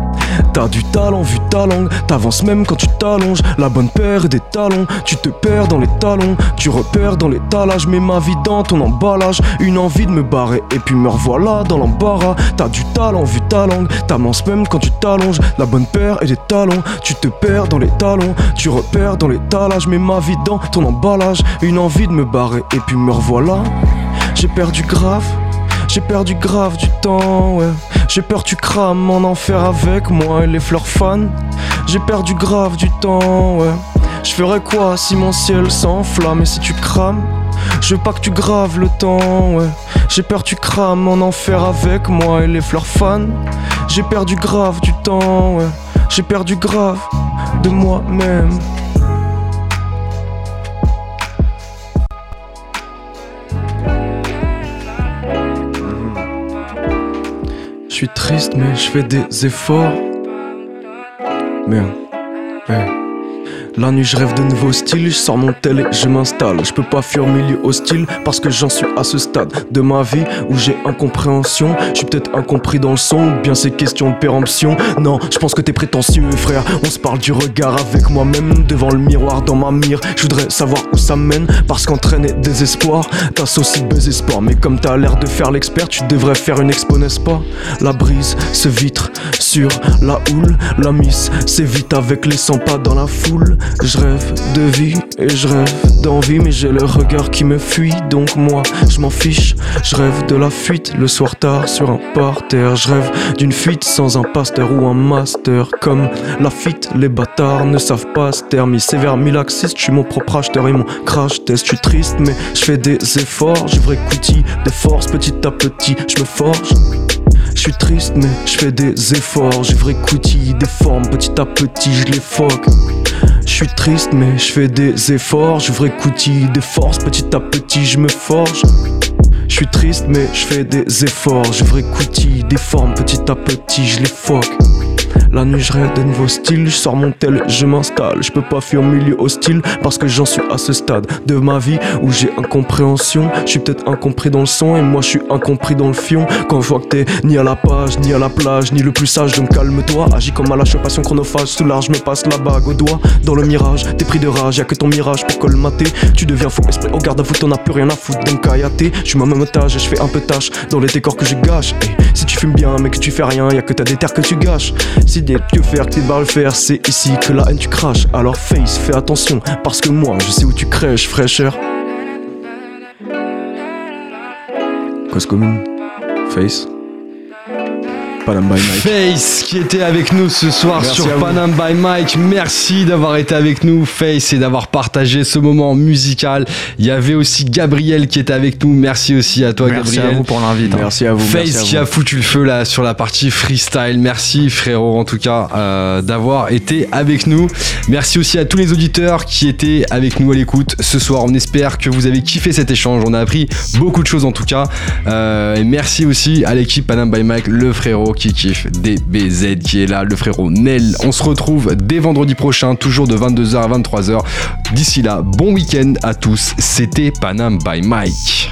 T'as du talent vu ta langue, t'avances même quand tu t'allonges. La bonne paire des talons, tu te perds dans les talons, tu repères dans l'étalage. Mets ma vie dans ton emballage, une envie de me barrer et puis me revoilà dans l'embarras. T'as du talent vu ta langue, t'avances même quand tu t'allonges. La bonne paire et des talons, tu te perds dans les talons, tu repères dans l'étalage. Mets ma vie dans ton emballage, une envie de me barrer et puis me revoilà. J'ai perdu grave. J'ai perdu grave du temps, ouais. J'ai peur tu crames en enfer avec moi et les fleurs fans. J'ai perdu grave du temps, ouais. Je ferais quoi si mon ciel s'enflamme et si tu crames? Je veux pas que tu graves le temps, ouais. J'ai peur tu crames en enfer avec moi et les fleurs fans. J'ai perdu grave du temps, ouais. J'ai perdu grave de moi-même. Suis triste mais je fais des efforts. Merde. Ouais. La nuit je rêve de nouveaux styles, je sors mon et je m'installe. Je peux pas fuir milieu hostile parce que j'en suis à ce stade de ma vie où j'ai incompréhension. Je suis peut-être incompris dans le son, ou bien c'est question de péremption. Non, je pense que t'es prétentieux, frère. On se parle du regard avec moi-même devant le miroir dans ma mire. Je voudrais savoir où ça mène parce qu'entraîner désespoir, t'associes désespoir. Mais comme t'as l'air de faire l'expert, tu devrais faire une expo, n'est-ce pas? La brise se vitre sur la houle, la miss s'évite avec les 100 pas dans la foule. Je rêve de vie Et je rêve d'envie, mais j'ai le regard qui me fuit. Donc moi, je m'en fiche. Je rêve de la fuite le soir tard sur un parterre. Je rêve d'une fuite sans un pasteur ou un master. Comme la fuite, les bâtards ne savent pas se terminer. Sévère milaxiste, je suis mon propre acheteur et mon crash test. Je suis triste, mais je fais des efforts. J'ai vrai coutil de force petit à petit. Je me forge. Je suis triste mais je fais des efforts J'ai vrai coutil des formes petit à petit je les foque Je suis triste mais je fais des efforts. Je vrai coutil des forces petit à petit je me forge. Je suis triste mais je fais des efforts. Je vrai coutil des formes petit à petit je les foque la nuit je de nouveaux styles, je sors mon tel, je m'installe. Je peux pas fuir milieu hostile parce que j'en suis à ce stade de ma vie où j'ai incompréhension. Je suis peut-être incompris dans le son et moi je suis incompris dans le fion. Quand je vois que t'es ni à la page, ni à la plage, ni le plus sage, donc calme-toi. Agis comme à la passion chronophage, sous large me passe la bague au doigt. Dans le mirage, t'es pris de rage, y'a que ton mirage pour colmater. Tu deviens faux esprit, au garde à vous, t'en as plus rien à foutre, donc kayate. Je suis moi-même otage et je fais un peu tâche dans les décors que je gâche. Et si tu fumes bien mais que tu fais rien, y'a que ta déterre que tu gâches. Si des que faire, tes barres le faire, c'est ici que la haine tu craches. Alors face, fais attention, parce que moi je sais où tu crèches, fraîcheur. Cause commune, face. Panam by Mike. Face qui était avec nous ce soir Merci sur. Panam by Mike. Merci d'avoir été avec nous, Face, et d'avoir partagé ce moment musical. Il y avait aussi Gabriel qui était avec nous. Merci aussi à toi, Merci Gabriel. à vous pour l'invite. hein. Merci à vous. Face merci à qui vous. a foutu le feu là sur la partie freestyle. Merci frérot en tout cas euh, d'avoir été avec nous. Merci aussi à tous les auditeurs qui étaient avec nous à l'écoute ce soir. On espère que vous avez kiffé cet échange. On a appris beaucoup de choses en tout cas. Euh, et merci aussi à l'équipe Panam by Mike, le frérot qui kiffe, DBZ qui est là, le frérot Nel. On se retrouve dès vendredi prochain, toujours de 22h à 23h. D'ici là, bon week-end à tous. C'était Panam by Mike.